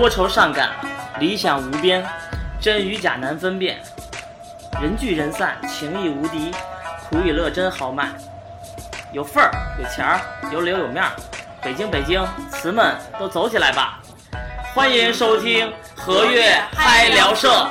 多愁善感，理想无边，真与假难分辨。人聚人散，情义无敌，苦与乐真豪迈。有份儿，有钱儿，有脸有面儿。北京，北京，词们都走起来吧！欢迎收听和悦嗨聊社。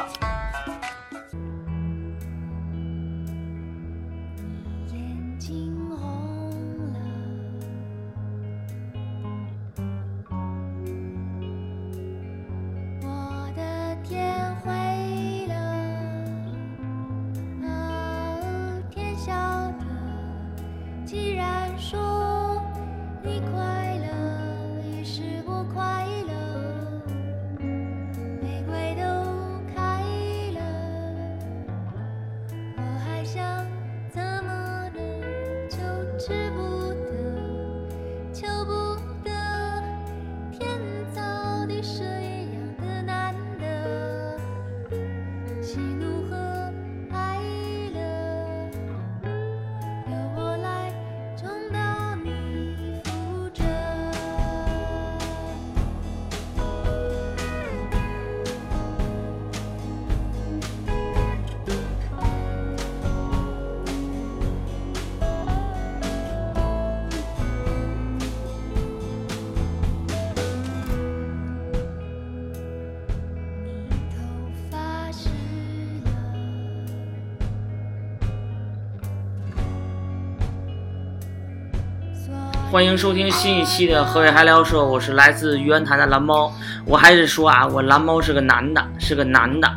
欢迎收听新一期的河北嗨聊社，我是来自玉渊潭的蓝猫。我还是说啊，我蓝猫是个男的，是个男的，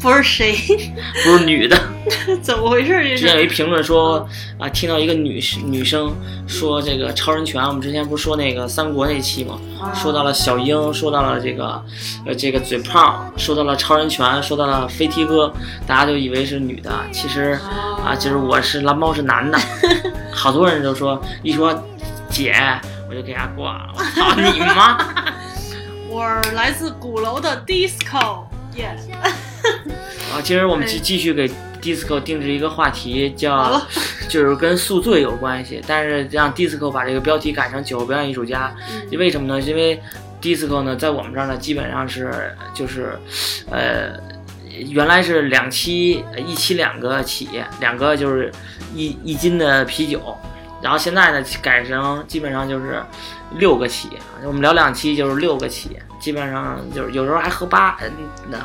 不是谁，不是女的。怎么回事儿？这之前有一评论说啊，听到一个女女生说这个超人拳，我们之前不是说那个三国那期吗？说到了小樱，说到了这个呃这个嘴炮，说到了超人拳，说到了飞踢哥，大家就以为是女的，其实啊，就是我是蓝猫是男的，好多人都说一说姐，我就给他挂了，我操你妈！我来自鼓楼的 disco，耶、啊，今儿我们继继续给 disco 定制一个话题，叫 就是跟宿醉有关系，但是让 disco 把这个标题改成酒后表演艺术家，嗯。为什么呢？因为 disco 呢，在我们这儿呢，基本上是就是，呃，原来是两期呃一期两个起，两个就是一一斤的啤酒，然后现在呢改成基本上就是六个起，我们聊两期就是六个起，基本上就是有时候还喝八，嗯，那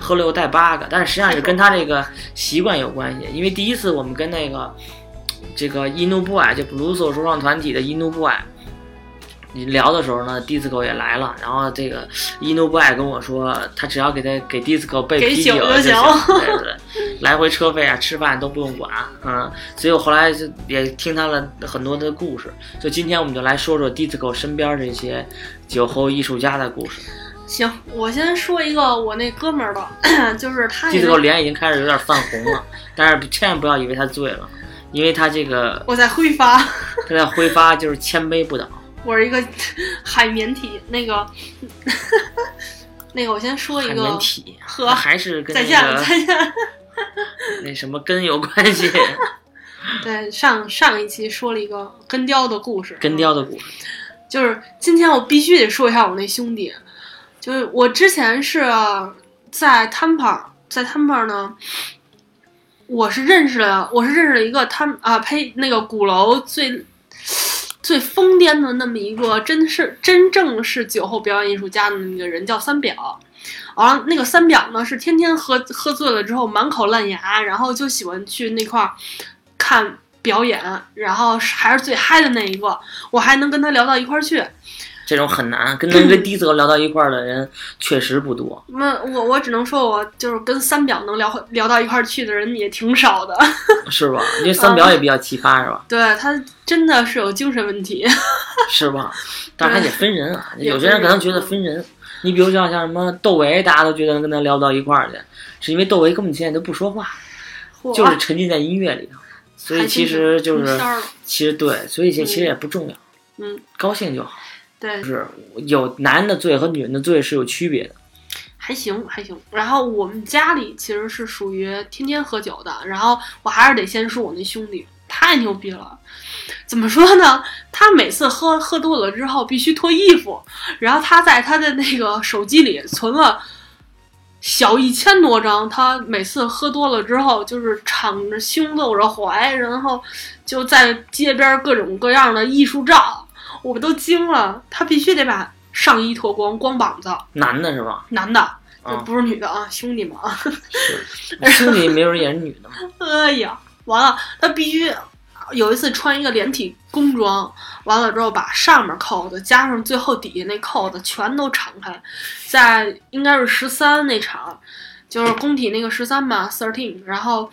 喝六带八个，但是实际上是跟他这个习惯有关系，因为第一次我们跟那个这个 Inu Boy 就 Blues 说唱团体的 Inu Boy。聊的时候呢，disco 也来了，然后这个 Inu Boy 跟我说，他只要给他给 disco 备啤酒酒就行，行。对对对，来回车费啊、吃饭都不用管，嗯，所以我后来就也听他了很多的故事，所以今天我们就来说说 disco 身边这些酒后艺术家的故事。行，我先说一个我那哥们儿的，就是他也 disco 是脸已经开始有点泛红了，但是千万不要以为他醉了，因为他这个我在挥发，他在挥发就是千杯不倒。我是一个海绵体，那个 那个我先说一个海个绵体，和还是跟那再见了再见。那什么根有关系，对，上上一期说了一个根雕的故事，根雕的故事。就是今天我必须得说一下我那兄弟，就是我之前是在 Tampa，在 Tampa 呢，我是认识了，我是认识了一个他啊呸，那个鼓楼最最疯癫的那么一个，真是真正是酒后表演艺术家的那个人，叫三表。然后那个三表呢，是天天喝喝醉了之后满口烂牙，然后就喜欢去那块儿看表演，然后还是最嗨的那一个，我还能跟他聊到一块儿去。这种很难，跟能跟 disco 聊到一块儿的人确实不多。那我我只能说，我就是跟三表能聊聊到一块儿去的人也挺少的。是吧？因为三表也比较奇葩，是吧？对他真的是有精神问题。是吧？但是还得分人啊，有些人可能觉得分人。你比如像像什么窦唯，大家都觉得能跟他聊到一块儿去，是因为窦唯根本现在都不说话，就是沉浸在音乐里头，所以其实就是其实对，所以其其实也不重要，嗯，高兴就好。对，是有男人的醉和女人的醉是有区别的。还行还行。然后我们家里其实是属于天天喝酒的，然后我还是得先说我那兄弟太牛逼了。怎么说呢？他每次喝喝多了之后必须脱衣服，然后他在他的那个手机里存了小一千多张，他每次喝多了之后就是敞着胸露着怀，然后就在街边各种各样的艺术照，我们都惊了。他必须得把上衣脱光，光膀子，男的是吧？男的，不是女的啊，兄弟们啊。兄弟没有人演女的吗。哎呀，完了，他必须有一次穿一个连体工装，完了之后把上面扣子加上最后底下那扣子全都敞开，在应该是十三那场，就是工体那个十三吧，thirteen，然后。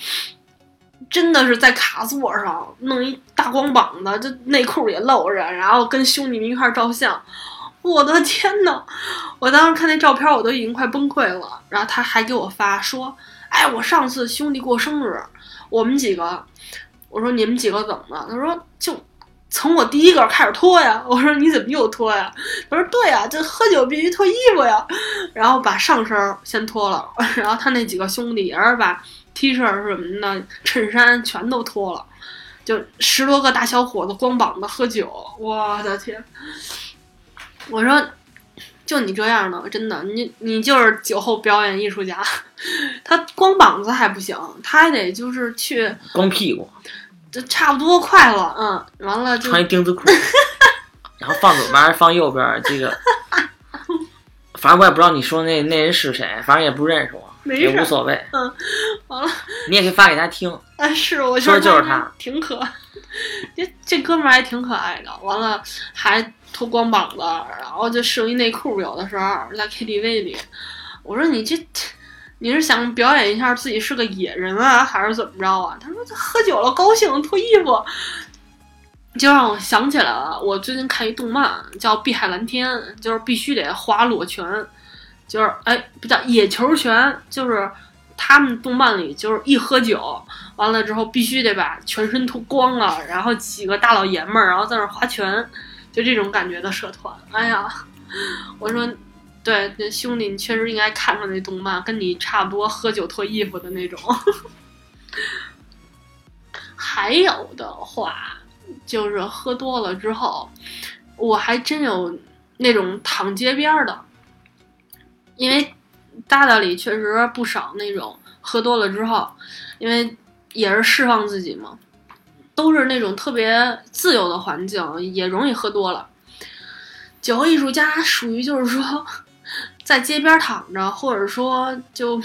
真的是在卡座上弄一大光膀子，就内裤也露着，然后跟兄弟们一块照相。我的天呐！我当时看那照片，我都已经快崩溃了。然后他还给我发说：“哎，我上次兄弟过生日，我们几个，我说你们几个怎么了？他说就从我第一个开始脱呀。我说你怎么又脱呀？他说对呀，这喝酒必须脱衣服呀。然后把上身先脱了，然后他那几个兄弟也是把 T 恤什么的、衬衫全都脱了，就十多个大小伙子光膀子喝酒，我的天！我说。就你这样的，真的，你你就是酒后表演艺术家。他光膀子还不行，他还得就是去，光屁股，这差不多快了，嗯，完了就穿一钉子裤，然后放左边儿放右边，这个，反正我也不知道你说那那人是谁，反正也不认识我，没事也无所谓。完了。你也可以发给他听。啊，是，我觉得就是他挺可爱，这这哥们儿还挺可爱的。完了还脱光膀子，然后就剩一内裤，有的时候在 KTV 里，我说你这你是想表演一下自己是个野人啊，还是怎么着啊？他说他喝酒了高兴脱衣服，就让我想起来了，我最近看一动漫叫《碧海蓝天》，就是必须得花裸拳，就是哎不叫野球拳，就是。他们动漫里就是一喝酒，完了之后必须得把全身脱光了，然后几个大老爷们儿，然后在那划拳，就这种感觉的社团。哎呀，我说，对，那兄弟，你确实应该看看那动漫，跟你差不多喝酒脱衣服的那种。还有的话，就是喝多了之后，我还真有那种躺街边儿的，因为。大大里确实不少那种喝多了之后，因为也是释放自己嘛，都是那种特别自由的环境，也容易喝多了。酒后艺术家属于就是说，在街边躺着，或者说就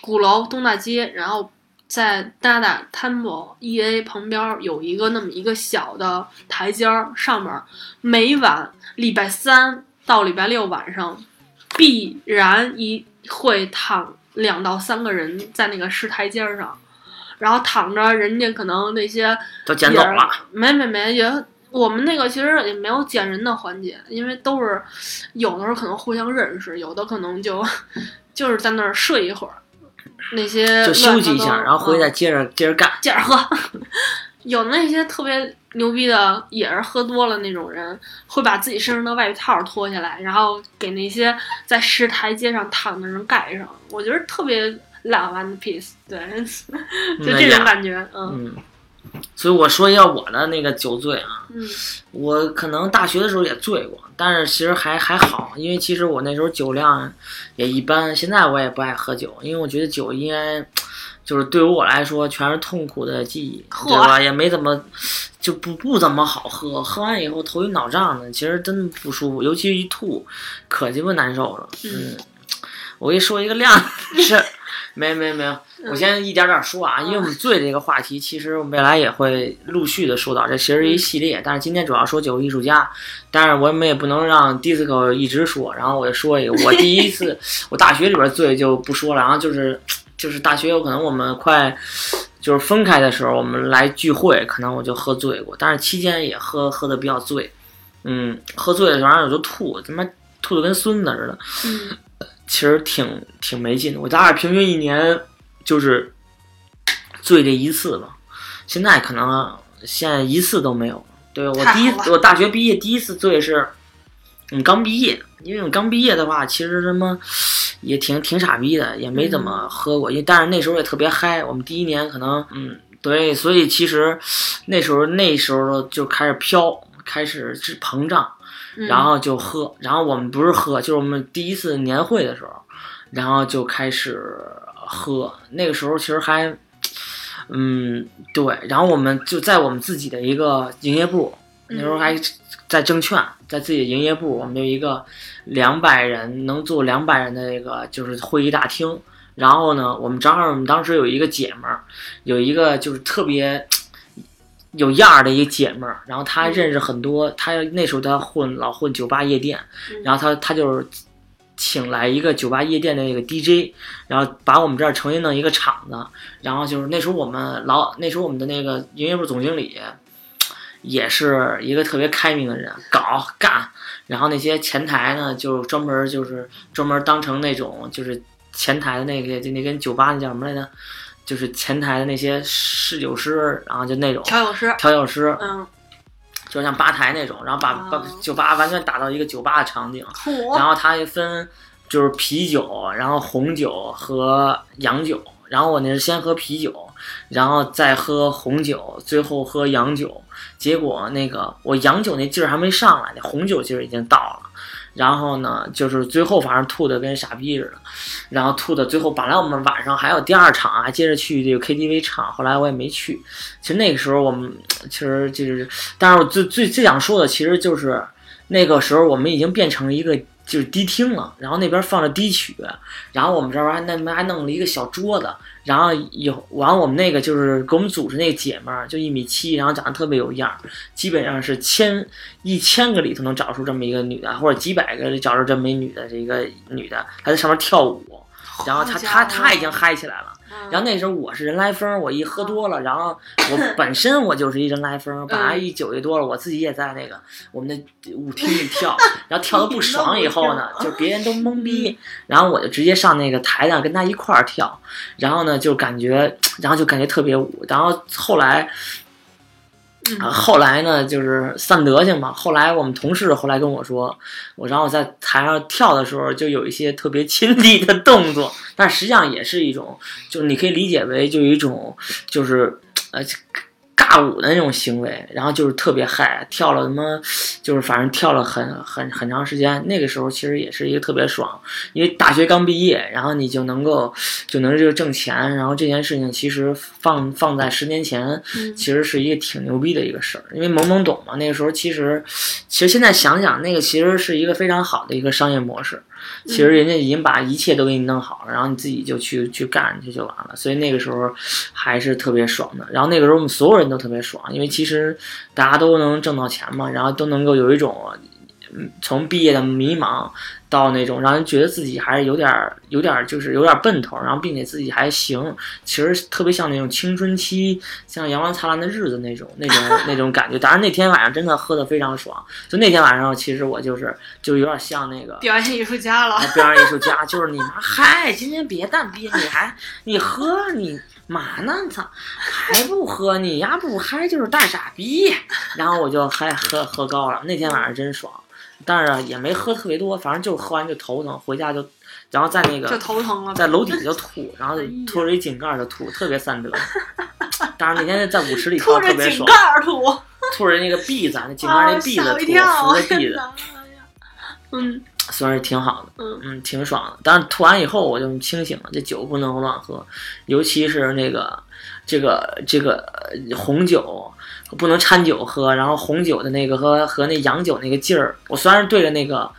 鼓楼东大街，然后在 Dada Temple E A 旁边有一个那么一个小的台阶儿，上面每晚礼拜三。到礼拜六晚上，必然一会躺两到三个人在那个石台阶上，然后躺着，人家可能那些都捡走了，没没没，也我们那个其实也没有捡人的环节，因为都是有的时候可能互相认识，有的可能就就是在那儿睡一会儿，那些就休息一下，然后回去再嗯接着接着干，接着喝。有那些特别牛逼的，也是喝多了那种人，会把自己身上的外套脱下来，然后给那些在石台阶上躺的人盖上。我觉得特别浪漫的 piece，对，就这种感觉，嗯嗯。所以我说一下我的那个酒醉啊，嗯我可能大学的时候也醉过，但是其实还还好，因为其实我那时候酒量也一般。现在我也不爱喝酒，因为我觉得酒应该就是对于我来说全是痛苦的记忆，对吧？也没怎么就不不怎么好喝，喝完以后头晕脑胀的，其实真的不舒服，尤其是一吐，可鸡巴难受了。嗯，我给你说一个量是。没没没有，我先一点点说啊，因为我们醉这个话题，其实未来也会陆续的说到，这其实一系列，但是今天主要说酒艺术家，但是我们也不能让 disco 一直说，然后我就说一个，我第一次 我大学里边醉就不说了，然后就是就是大学有可能我们快就是分开的时候，我们来聚会，可能我就喝醉过，但是期间也喝喝的比较醉，嗯，喝醉了然后我就吐，他妈吐的跟孙子似的，嗯。其实挺挺没劲的，我大概平均一年就是醉这一次吧。现在可能现在一次都没有。对我第一我大学毕业第一次醉是，嗯刚毕业，因为我刚毕业的话，其实什么也挺挺傻逼的，也没怎么喝过。因为但是那时候也特别嗨。我们第一年可能嗯对，所以其实那时候那时候就开始飘，开始是膨胀，嗯然后就喝，然后我们不是喝，就是我们第一次年会的时候，然后就开始喝。那个时候其实还，嗯，对，然后我们就在我们自己的一个营业部，那时候还在证券，在自己的营业部，我们有一个两百人能坐两百人的那个就是会议大厅。然后呢，我们正好我们当时有一个姐们儿，有一个就是特别有样儿的一个姐们儿，然后她认识很多，她那时候她混老混酒吧夜店，嗯。然后她她就是请来一个酒吧夜店的那个 DJ，然后把我们这儿重新弄一个场子，然后就是那时候我们老那时候我们的那个营业部总经理也是一个特别开明的人，搞干，然后那些前台呢就专门就是专门当成那种就是前台的那个就那跟酒吧那叫什么来着？就是前台的那些侍酒师，然后就那种调酒师，调酒师，嗯，就像吧台那种，然后把把哦酒吧完全打造一个酒吧的场景，然后它还分就是啤酒，然后红酒和洋酒，然后我那是先喝啤酒，然后再喝红酒，最后喝洋酒。结果那个我洋酒那劲儿还没上来，那红酒劲儿已经到了。然后呢，就是最后反正吐的跟傻逼似的，然后吐的最后本来我们晚上还有第二场，啊接着去这个 KTV 唱，后来我也没去。其实那个时候我们其实就是，但是我最最最想说的其实就是那个时候我们已经变成了一个就是迪厅了，然后那边放着低曲，然后我们这边还那边还弄了一个小桌子，然后有完我们那个就是给我们组织那个姐们儿就一米七，然后长得特别有样儿，基本上是千一千个里头能找出这么一个女的，或者几百个找出这么一女的，这一个女的还在上面跳舞，然后她她她已经嗨起来了。然后那时候我是人来疯，我一喝多了，然后我 本身我就是一人来疯，本来一酒一多了，我自己也在那个我们的舞厅里跳，然后跳的不爽以后呢，就别人都懵逼，然后我就直接上那个台上跟他一块儿跳，然后呢就感觉，然后就感觉特别舞，然后后来。啊，后来呢，就是散德性嘛。后来我们同事后来跟我说，我然后在台上跳的时候，就有一些特别亲昵的动作，但实际上也是一种，就是你可以理解为就有一种就是呃尬舞的那种行为，然后就是特别嗨，跳了他妈就是反正跳了很很很长时间。那个时候其实也是一个特别爽，因为大学刚毕业，然后你就能够 就能就挣钱，然后这件事情其实放放在十年前，嗯其实是一个挺牛逼的一个事儿，因为懵懵懂嘛。那个时候其实，其实现在想想，那个其实是一个非常好的一个商业模式。其实人家已经把一切都给你弄好了，然后你自己就去去干去就完了。所以那个时候还是特别爽的。然后那个时候我们所有人都特别爽，因为其实大家都能挣到钱嘛，然后都能够有一种。嗯，从毕业的迷茫到那种让人觉得自己还是有点儿、有点儿就是有点儿奔头，然后并且自己还行，其实特别像那种青春期，像阳光灿烂的日子那种、那种、那种感觉。当然那天晚上真的喝得非常爽，就那天晚上其实我就是就有点像那个表演艺术家了，表演艺术家，就是你妈嗨，今天别蛋逼，你还你喝你嘛呢？操，还不喝你丫不嗨就是大傻逼。然后我就嗨喝喝高了，那天晚上真爽。但是也没喝特别多，反正就喝完就头疼，回家就，然后在那就个头疼了。在楼底下就吐，然后吐着一井盖儿就吐，特别散德。但是那天在舞池里吐跳特别爽着井盖，儿吐，吐着那个篦子，那井盖那篦子吐，扶着篦子，嗯算是挺好的。嗯嗯，挺爽的。但是吐完以后我就清醒了，这酒不能乱喝，尤其是那个这个这个呃红酒不能掺酒喝，然后红酒的那个和和那洋酒那个劲儿，我虽然对着那个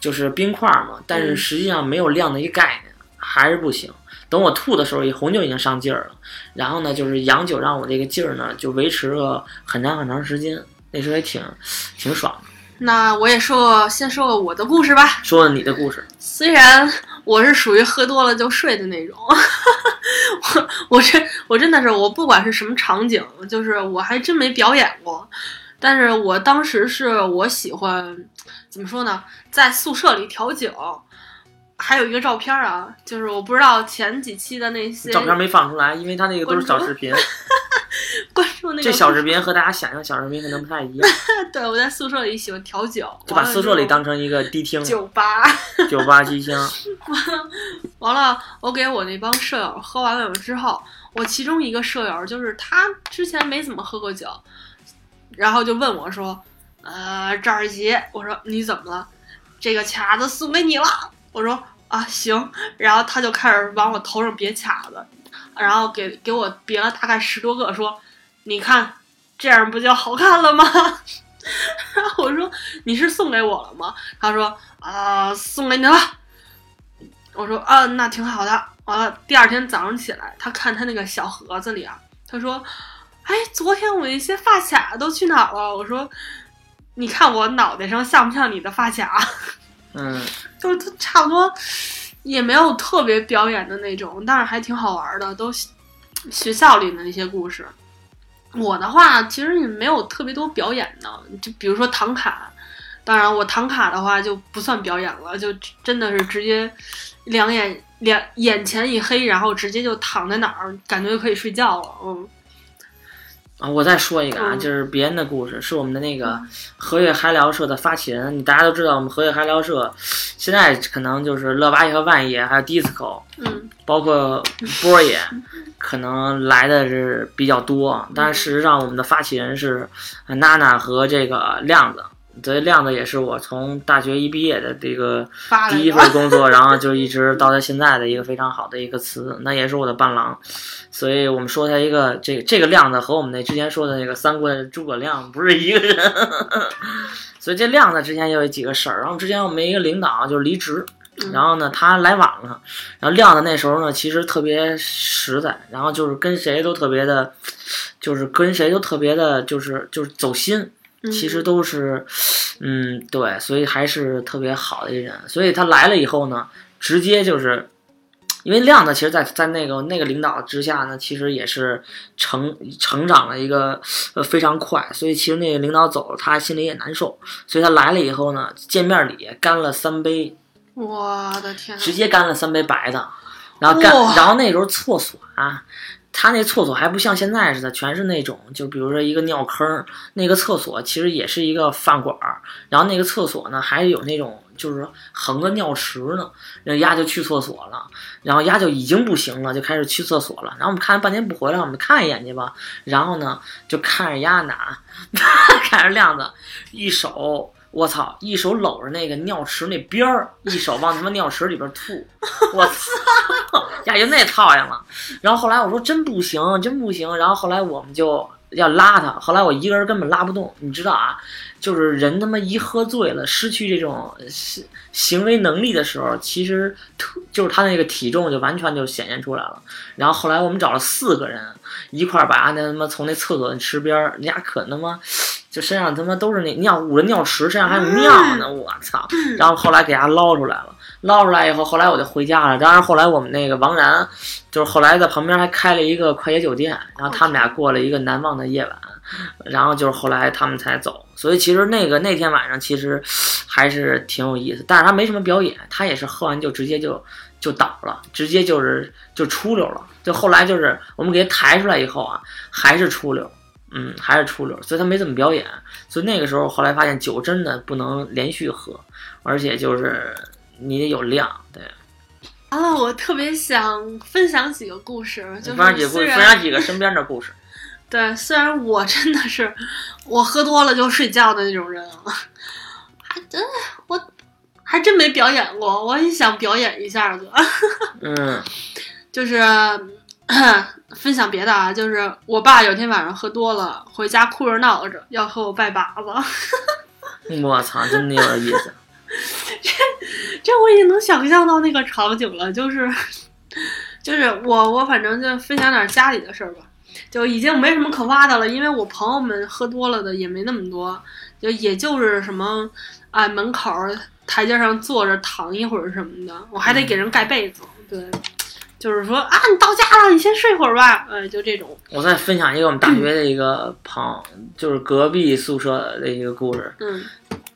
就是冰块嘛，但是嗯实际上没有量的一个概念，还是不行。等我吐的时候，红酒已经上劲儿了，然后呢，就是洋酒让我这个劲儿呢就维持了很长很长时间，那时候也挺挺爽的。那我也说个，先说个我的故事吧。说说你的故事，虽然我是属于喝多了就睡的那种，我我这我真的是我不管是什么场景，就是我还真没表演过。但是我当时是我喜欢怎么说呢，在宿舍里调酒，还有一个照片啊，就是我不知道前几期的那些照片没放出来，因为他那个都是小视频。关注那个这小视频和大家想象小视频可能不太一样，对我在宿舍里喜欢调酒，就把宿舍里当成一个迪厅、酒吧。酒吧机箱。完了，我给我那帮舍友喝完了之后，我其中一个舍友就是他之前没怎么喝过酒，然后就问我说：“呃，赵二杰，我说你怎么了？这个卡子送给你了。”我说：“啊，行。”然后他就开始往我头上别卡子，然后给给我别了大概十多个，说：“你看，这样不就好看了吗？” 然后我说：“你是送给我了吗？”他说：“啊、送给你了。”我说：“啊，那挺好的。”完了，第二天早上起来，他看他那个小盒子里啊，他说：“哎，昨天我那些发卡都去哪儿了？”我说：“你看我脑袋上像不像你的发卡？”嗯，就是差不多也没有特别表演的那种，但是还挺好玩的，都学校里的那些故事。我的话其实也没有特别多表演的，就比如说唐卡，当然我唐卡的话就不算表演了，就真的是直接两眼两眼前一黑，然后直接就躺在哪儿，感觉就可以睡觉了。嗯啊，我再说一个啊，嗯就是别人的故事，是我们的那个和悦嗨聊社的发起人。你大家都知道，我们和悦嗨聊社现在可能就是乐八爷和万爷，还有 disco，嗯包括波爷，可能来的是比较多。但是事实上，我们的发起人是呃娜娜和这个亮子。这亮子也是我从大学一毕业的这个第一份工作，然后就一直到他现在的一个非常好的一个词，那也是我的伴郎。所以我们说他一个这个这个亮子和我们那之前说的那个三国的诸葛亮不是一个人。所以这亮子之前也有几个事儿，然后之前我们一个领导就是离职，嗯然后呢他来晚了，然后亮子那时候呢其实特别实在，然后就是跟谁都特别的，就是跟谁都特别的，就是就是走心。其实都是，嗯，对，所以还是特别好的一人。所以他来了以后呢，直接就是，因为亮子其实在，在那个那个领导之下呢，其实也是成成长了一个呃非常快。所以其实那个领导走了，他心里也难受。所以他来了以后呢，见面礼干了三杯，我的天，直接干了三杯白的，然后干，然后那时候厕所啊。他那厕所还不像现在似的，全是那种，就比如说一个尿坑儿，那个厕所其实也是一个饭馆儿，然后那个厕所呢还有那种就是横着尿池呢，然后丫就去厕所了，然后丫就已经不行了，就开始去厕所了，然后我们看半天不回来，我们看一眼去吧，然后呢就看着丫拿，看着亮子一手。我操！一手搂着那个尿池那边儿，一手往他妈尿池里边吐，我操！呀，就那操样了。然后后来我说真不行，真不行。然后后来我们就要拉他，后来我一个人根本拉不动。你知道啊，就是人他妈一喝醉了，失去这种行行为能力的时候，其实就是他那个体重就完全就显现出来了。然后后来我们找了四个人一块儿把那他妈从那厕所的池边儿，人家可他妈。就身上他妈都是那尿捂着尿池，身上还有尿呢，我操！然后后来给他捞出来了，捞出来以后，后来我就回家了。当然后来我们那个王然，就是后来在旁边还开了一个快捷酒店，然后他们俩过了一个难忘的夜晚，然后就是后来他们才走。所以其实那个那天晚上其实还是挺有意思，但是他没什么表演，他也是喝完就直接就就倒了，直接就是就出溜了。就后来就是我们给他抬出来以后啊，还是出溜。嗯，还是出溜，所以他没怎么表演。所以那个时候，后来发现酒真的不能连续喝，而且就是你得有量。对，完了，我特别想分享几个故事，就是分享几个故事，分享几个身边的故事。对，虽然我真的是我喝多了就睡觉的那种人啊，还真我还真没表演过，我也想表演一下子，嗯就是 分享别的啊，就是我爸有天晚上喝多了，回家哭着闹着要和我拜把子，我操，真的有点意思。这这我已经能想象到那个场景了，就是就是我我反正就分享点家里的事儿吧，就已经没什么可挖的了，因为我朋友们喝多了的也没那么多，就也就是什么啊门口台阶上坐着躺一会儿什么的，我还得给人盖被子，对。就是说啊，你到家了，你先睡会儿吧，呃，就这种，我再分享一个我们大学的一个朋友，就是隔壁宿舍的一个故事。嗯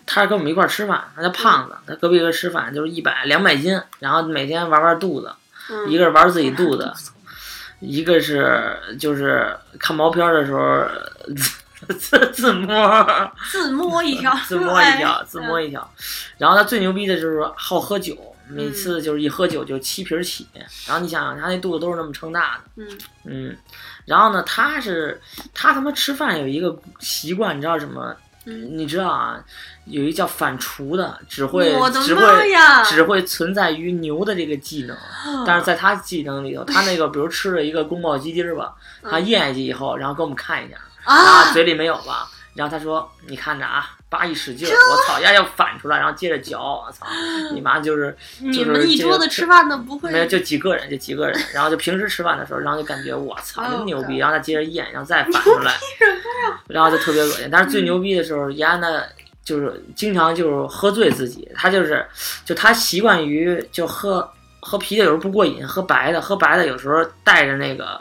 他是跟我们一块儿吃饭，他叫胖子，他隔壁人吃饭就是一百两百斤，然后每天玩玩肚子，嗯，一个是玩自己肚子，一个是就是看毛片儿的时候 自自摸，自摸一条，自摸一条，哎自摸一条。然后他最牛逼的就是好喝酒，每次就是一喝酒就七瓶儿起，然后你想想他那肚子都是那么撑大的，嗯嗯，然后呢，他是他他妈吃饭有一个习惯，你知道什么？嗯，你知道啊，有一叫反刍的，只会只会！只会存在于牛的这个技能，但是在他技能里头，他那个比如吃了一个宫保鸡丁儿吧，他嗯咽下去以后，然后给我们看一下，啊，啊，嘴里没有吧？然后他说：“你看着啊，叭一使劲儿，我操，呀要反出来，然后接着嚼，我操，你妈就是你们一桌子吃饭的不会没有就几个人，就几个人，然后就平时吃饭的时候，然后就感觉我操真牛逼，然后他接着咽，然后再反出来，然后就特别恶心。但是最牛逼的时候，丫呢就是经常就是喝醉自己，他就是就他习惯于就喝喝啤酒有时候不过瘾，喝白的，喝白的有时候带着那个。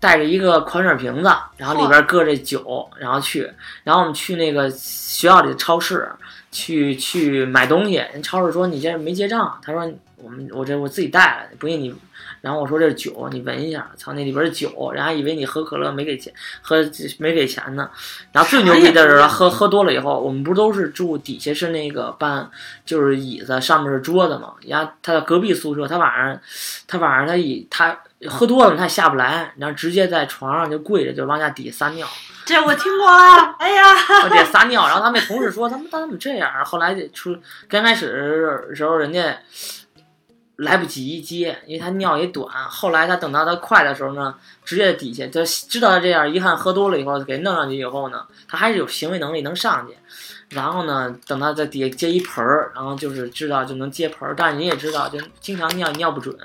带着一个矿泉水瓶子，然后里边搁着酒，然后去，然后我们去那个学校里的超市去去买东西，人超市说你这没结账，他说我们我这我自己带了，不信你，然后我说这是酒，你闻一下，操那里边是酒，人还以为你喝可乐没给钱，喝没给钱呢，然后最牛逼的是喝喝多了以后，我们不都是住底下是那个班，就是椅子上面是桌子嘛，然后他的隔壁宿舍，他晚上他晚上他以他。喝多了他也下不来，然后直接在床上就跪着就往下底下撒尿，这我听过啊！哎呀，撒尿，然后他们那同事说他们他怎么这样？后来出刚开始的时候人家来不及接，因为他尿也短。后来他等到他快的时候呢，直接底下就知道他这样，一看喝多了以后给弄上去以后呢，他还是有行为能力能上去。然后呢，等他在底下接一盆儿，然后就是知道就能接盆儿，但是你也知道，就经常尿尿不准。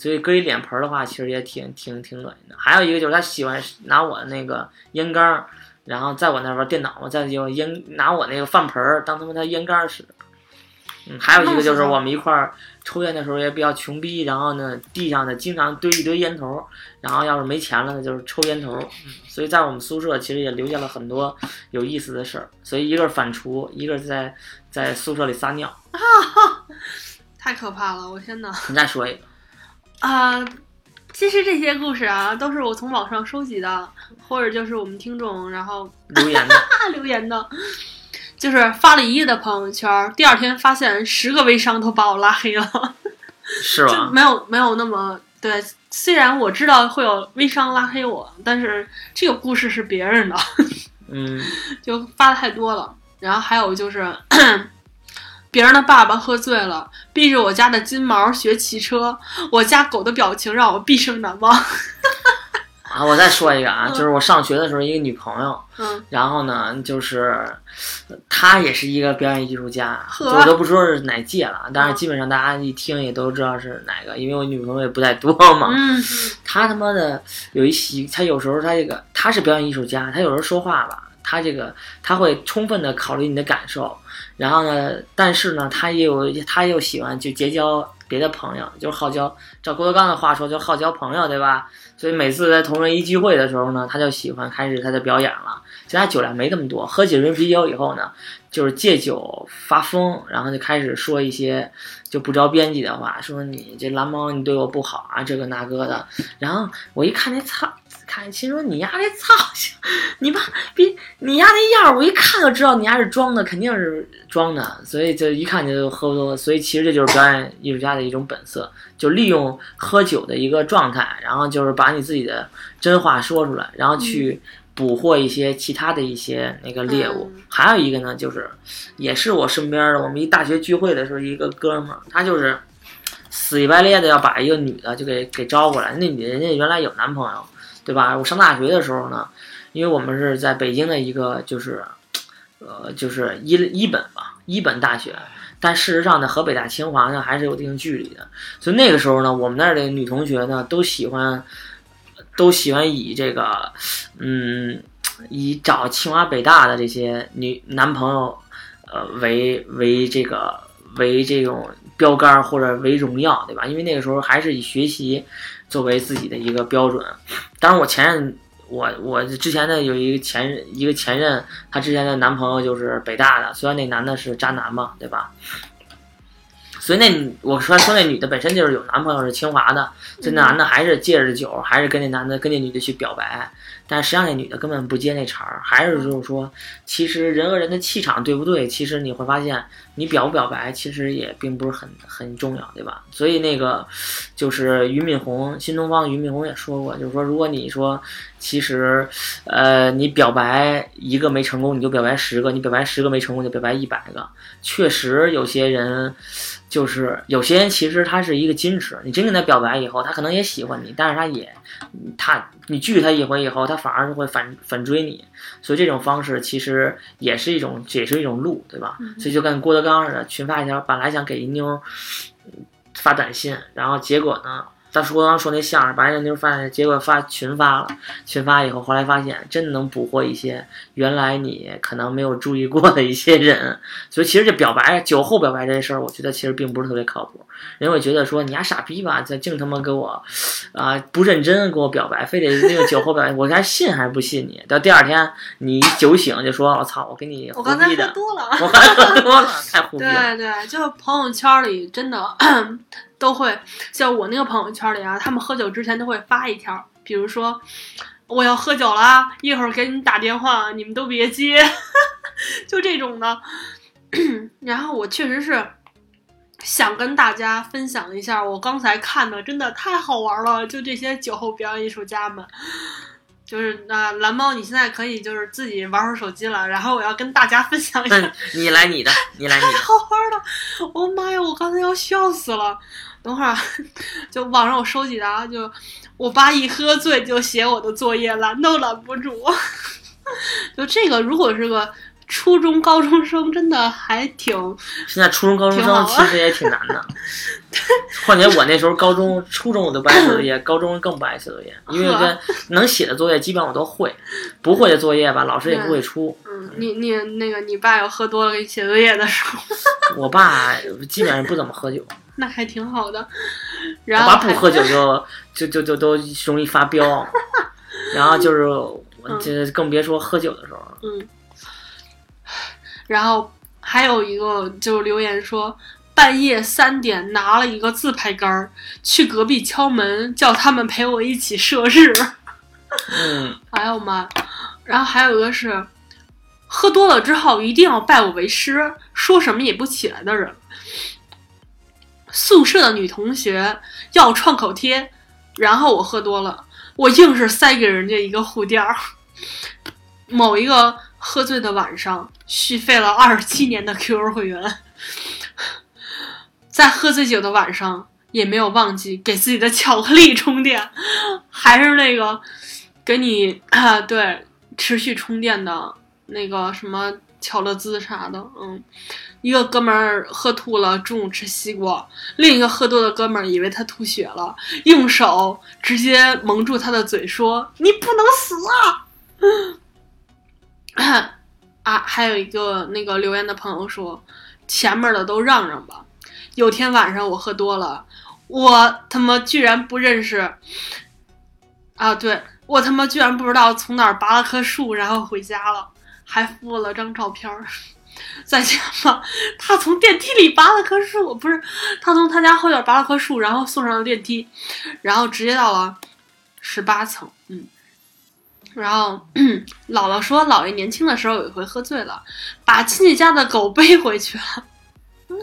所以搁一脸盆儿的话，其实也挺挺挺恶心的。还有一个就是他喜欢拿我那个烟缸儿，然后在我那玩电脑嘛，再用烟拿我那个饭盆儿当他妈他烟缸儿使。嗯，还有一个就是我们一块儿抽烟的时候也比较穷逼，然后呢地上呢经常堆一堆烟头儿，然后要是没钱了呢就是抽烟头所以在我们宿舍其实也留下了很多有意思的事儿。所以一个是反刍，一个是在在宿舍里撒尿。啊太可怕了！我天哪！你再说一个。啊、其实这些故事啊，都是我从网上收集的，或者就是我们听众然后留言的，留言的，就是发了一夜的朋友圈，第二天发现十个微商都把我拉黑了，就是吧？没有没有那么对。虽然我知道会有微商拉黑我，但是这个故事是别人的，嗯，就发的太多了。然后还有就是，别人的爸爸喝醉了，逼着我家的金毛学骑车，我家狗的表情让我毕生难忘。啊，我再说一个啊，嗯。就是我上学的时候一个女朋友，嗯，然后呢，就是她也是一个表演艺术家，我都不说是哪届了，但是嗯。基本上大家一听也都知道是哪个，因为我女朋友也不太多嘛。嗯，她他妈的有一习，她有时候她这个她是表演艺术家，她有时候说话吧，她这个她会充分的考虑你的感受，然后呢，但是呢，他也有她又喜欢去结交别的朋友，就是好交，照郭德纲的话说，就好交朋友，对吧？所以每次在同仁一聚会的时候呢，他就喜欢开始他的表演了。其实他酒量没那么多，喝几瓶啤酒以后呢，就是借酒发疯，然后就开始说一些就不着边际的话，说你这蓝猫你对我不好啊，这个那个的。然后我一看那操，看心说你丫这操性，你妈逼你丫那样儿，我一看就知道你丫是装的，肯定是装的，所以就一看就喝多了。所以其实这就是表演艺术家的一种本色，就利用喝酒的一个状态，然后就是把你自己的真话说出来，然后去捕获一些其他的一些那个猎物。嗯还有一个呢，就是也是我身边的，我们一大学聚会的时候，一个哥们儿，他就是死乞白咧的要把一个女的就给给招过来，那女的人家原来有男朋友，对吧？我上大学的时候呢，因为我们是在北京的一个就是，呃，就是一一本吧，一本大学。但事实上呢，和北大清华呢还是有一定距离的，所以那个时候呢，我们那儿的女同学呢都喜欢，都喜欢以这个，嗯，以找清华北大的这些女男朋友，呃，为为这个为这种标杆儿或者为荣耀，对吧？因为那个时候还是以学习作为自己的一个标准。当然，我前任，我我之前的有一个前任，一个前任，她之前的男朋友就是北大的，虽然那男的是渣男嘛，对吧？所以那我说说那女的本身就是有男朋友是清华的，这男的还是借着酒，还是跟那男的跟那女的去表白，但实际上那女的根本不接那茬儿，还是就是说，其实人和人的气场对不对，其实你会发现，你表不表白其实也并不是很很重要，对吧？所以那个就是俞敏洪，新东方俞敏洪也说过，就是说，如果你说其实，呃，你表白一个没成功，你就表白十个；你表白十个没成功，就表白一百个。确实有些人。就是有些人其实他是一个矜持，你真跟他表白以后，他可能也喜欢你，但是他也，他你拒他一回以后，他反而是会反反追你，所以这种方式其实也是一种也是一种路，对吧？所以就跟郭德纲似的，群发一条，本来想给一妞发短信，然后结果呢？他说刚说那相声，把那妞发现，结果发群发了，群发以后，后来发现真能捕获一些原来你可能没有注意过的一些人，所以其实这表白酒后表白这事儿，我觉得其实并不是特别靠谱。人会觉得说你丫傻逼吧，这净他妈给我啊不认真给我表白，非得那个酒后表白，我还信还是不信你？到第二天你酒醒就说我操，我给你我刚才喝，多了，我还喝多了，太胡逼了。对对，就是朋友圈里真的 都会，像我那个朋友圈里啊，他们喝酒之前都会发一条，比如说我要喝酒啦，一会儿给你打电话，你们都别接，就这种的。然后我确实是想跟大家分享一下，我刚才看的真的太好玩了，就这些酒后表演艺术家们。就是那蓝猫，你现在可以就是自己玩会儿手机了，然后我要跟大家分享一下。嗯，你来你的，你来你太的。好玩了！我妈呀，我刚才要笑死了。等会儿啊 就网上我收集的啊，就我爸一喝醉就写我的作业，拦都拦不住。就这个，如果是个初中高中生，真的还挺现在初中、高中生其实也挺难的。况且我那时候高中、初中我都不爱写作业，高中更不爱写作业，因为这能写的作业基本上我都会，不会的作业吧，老师也不会出。嗯，你你那个你爸要喝多了给你写作业的时候，我爸基本上不怎么喝酒，那还挺好的。我然后还爸不喝酒就 就就就都容易发飙，然后就是我这更别说喝酒的时候了。嗯，然后还有一个就留言说，半夜三点拿了一个自拍杆儿去隔壁敲门，叫他们陪我一起射日。嗯，哎呦妈！然后还有一个是，喝多了之后一定要拜我为师，说什么也不起来的人。宿舍的女同学要创口贴，然后我喝多了，我硬是塞给人家一个护垫儿。某一个喝醉的晚上，续费了二十七年的 QQ 会员，在喝醉酒的晚上也没有忘记给自己的巧克力充电，还是那个给你啊，对，持续充电的那个什么巧乐兹啥的，嗯。一个哥们儿喝吐了，中午吃西瓜；另一个喝多的哥们儿以为他吐血了，用手直接蒙住他的嘴，说：“你不能死啊！”嗯 啊，还有一个那个留言的朋友说：“前面的都让让吧。”有天晚上我喝多了，我他妈居然不认识啊！对我他妈居然不知道从哪儿拔了棵树，然后回家了，还附了张照片儿。在家嘛，他从电梯里拔了棵树，不是他从他家后院拔了棵树，然后送上了电梯，然后直接到了十八层。嗯，然后 姥姥说，姥爷年轻的时候有一回喝醉了，把亲戚家的狗背回去了。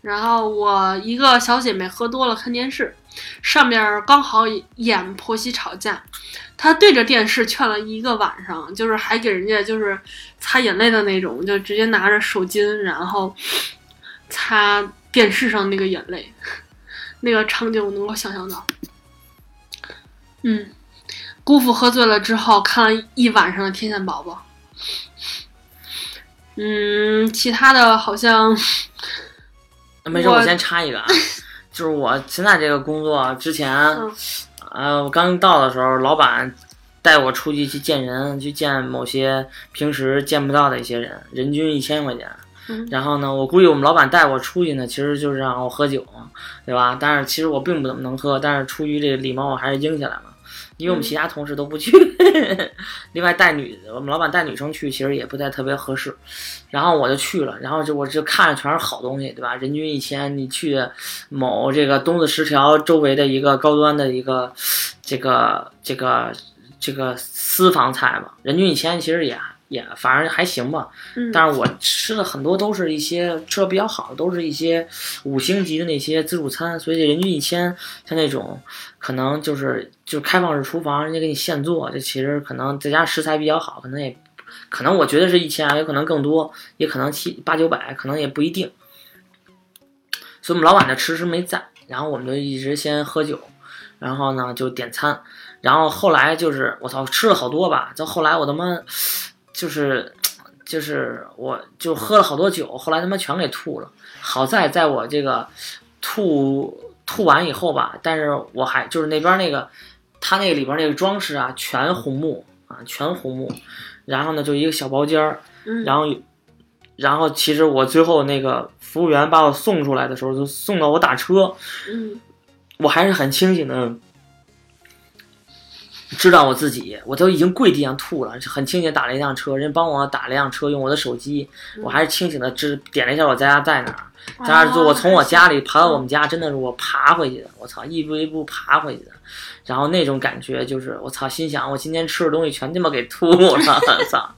然后我一个小姐妹喝多了看电视，上面刚好演婆媳吵架，她对着电视劝了一个晚上，就是还给人家就是擦眼泪的那种，就直接拿着手巾，然后擦电视上那个眼泪，那个场景我能够想象到。嗯，姑父喝醉了之后看了一晚上的《天线宝宝》。嗯，其他的好像没事，我我先插一个啊，就是我现在这个工作之前，嗯呃，我刚到的时候，老板带我出去去见人，去见某些平时见不到的一些人，人均一千块钱。嗯然后呢，我估计我们老板带我出去呢，其实就是让我喝酒，对吧？但是其实我并不怎么能喝，但是出于这个礼貌，我还是应下来了。因为我们嗯其他同事都不去，另外带女，我们老板带女生去，其实也不太特别合适。然后我就去了，然后就我就看着全是好东西，对吧？人均一千，你去某这个东子十条周围的一个高端的一个这个这个这个私房菜吧，人均一千其实也也反正还行吧。嗯，但是我吃的很多都是一些吃的比较好的，都是一些五星级的那些自助餐，所以人均一千，像那种可能就是就是开放式厨房，人家给你现做，这其实可能再加上食材比较好，可能也可能我觉得是一千，有可能更多，也可能七八九百，可能也不一定。所以我们老板就迟迟没在，然后我们就一直先喝酒，然后呢就点餐，然后后来就是我操吃了好多吧，到后来我他妈就是就是我就喝了好多酒，后来他妈全给吐了。好在在我这个吐吐完以后吧，但是我还就是那边那个他那里边那个装饰啊，全红木啊，全红木，然后呢就一个小包间儿，嗯，然后然后其实我最后那个服务员把我送出来的时候，就送到我打车，嗯。我还是很清醒的，知道我自己，我都已经跪地上吐了，很清醒打了一辆车，人帮我打了一辆车，用我的手机，我还是清醒的知点了一下我家在哪儿，在那儿就我从我家里爬到我们家，真的是我爬回去的，我操，一步一步爬回去的，然后那种感觉就是我操，心想我今天吃的东西全他妈给吐了，操，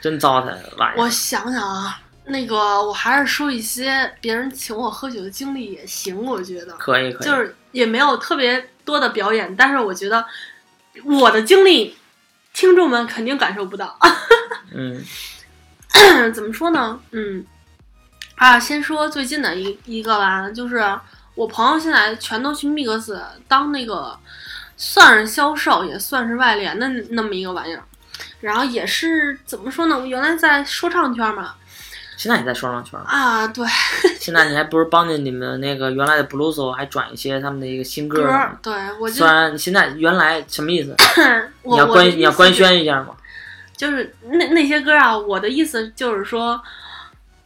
真糟蹋晚上。我。想想啊，那个我还是说一些别人请我喝酒的经历也行，我觉得。可以可以，就是也没有特别多的表演，但是我觉得我的经历，听众们肯定感受不到。嗯 怎么说呢？嗯，啊，先说最近的一一个吧，就是我朋友现在全都去 Mix 当那个，算是销售，也算是外联的那么一个玩意儿。然后也是怎么说呢？我原来在说唱圈嘛，现在也在说唱圈儿，啊，对，现在你还不是帮着你们那个原来的 blues 还转一些他们的一个新歌对我就虽然现在原来什么意思？你要官你要官宣一下吗？就是那那些歌啊，我的意思就是说，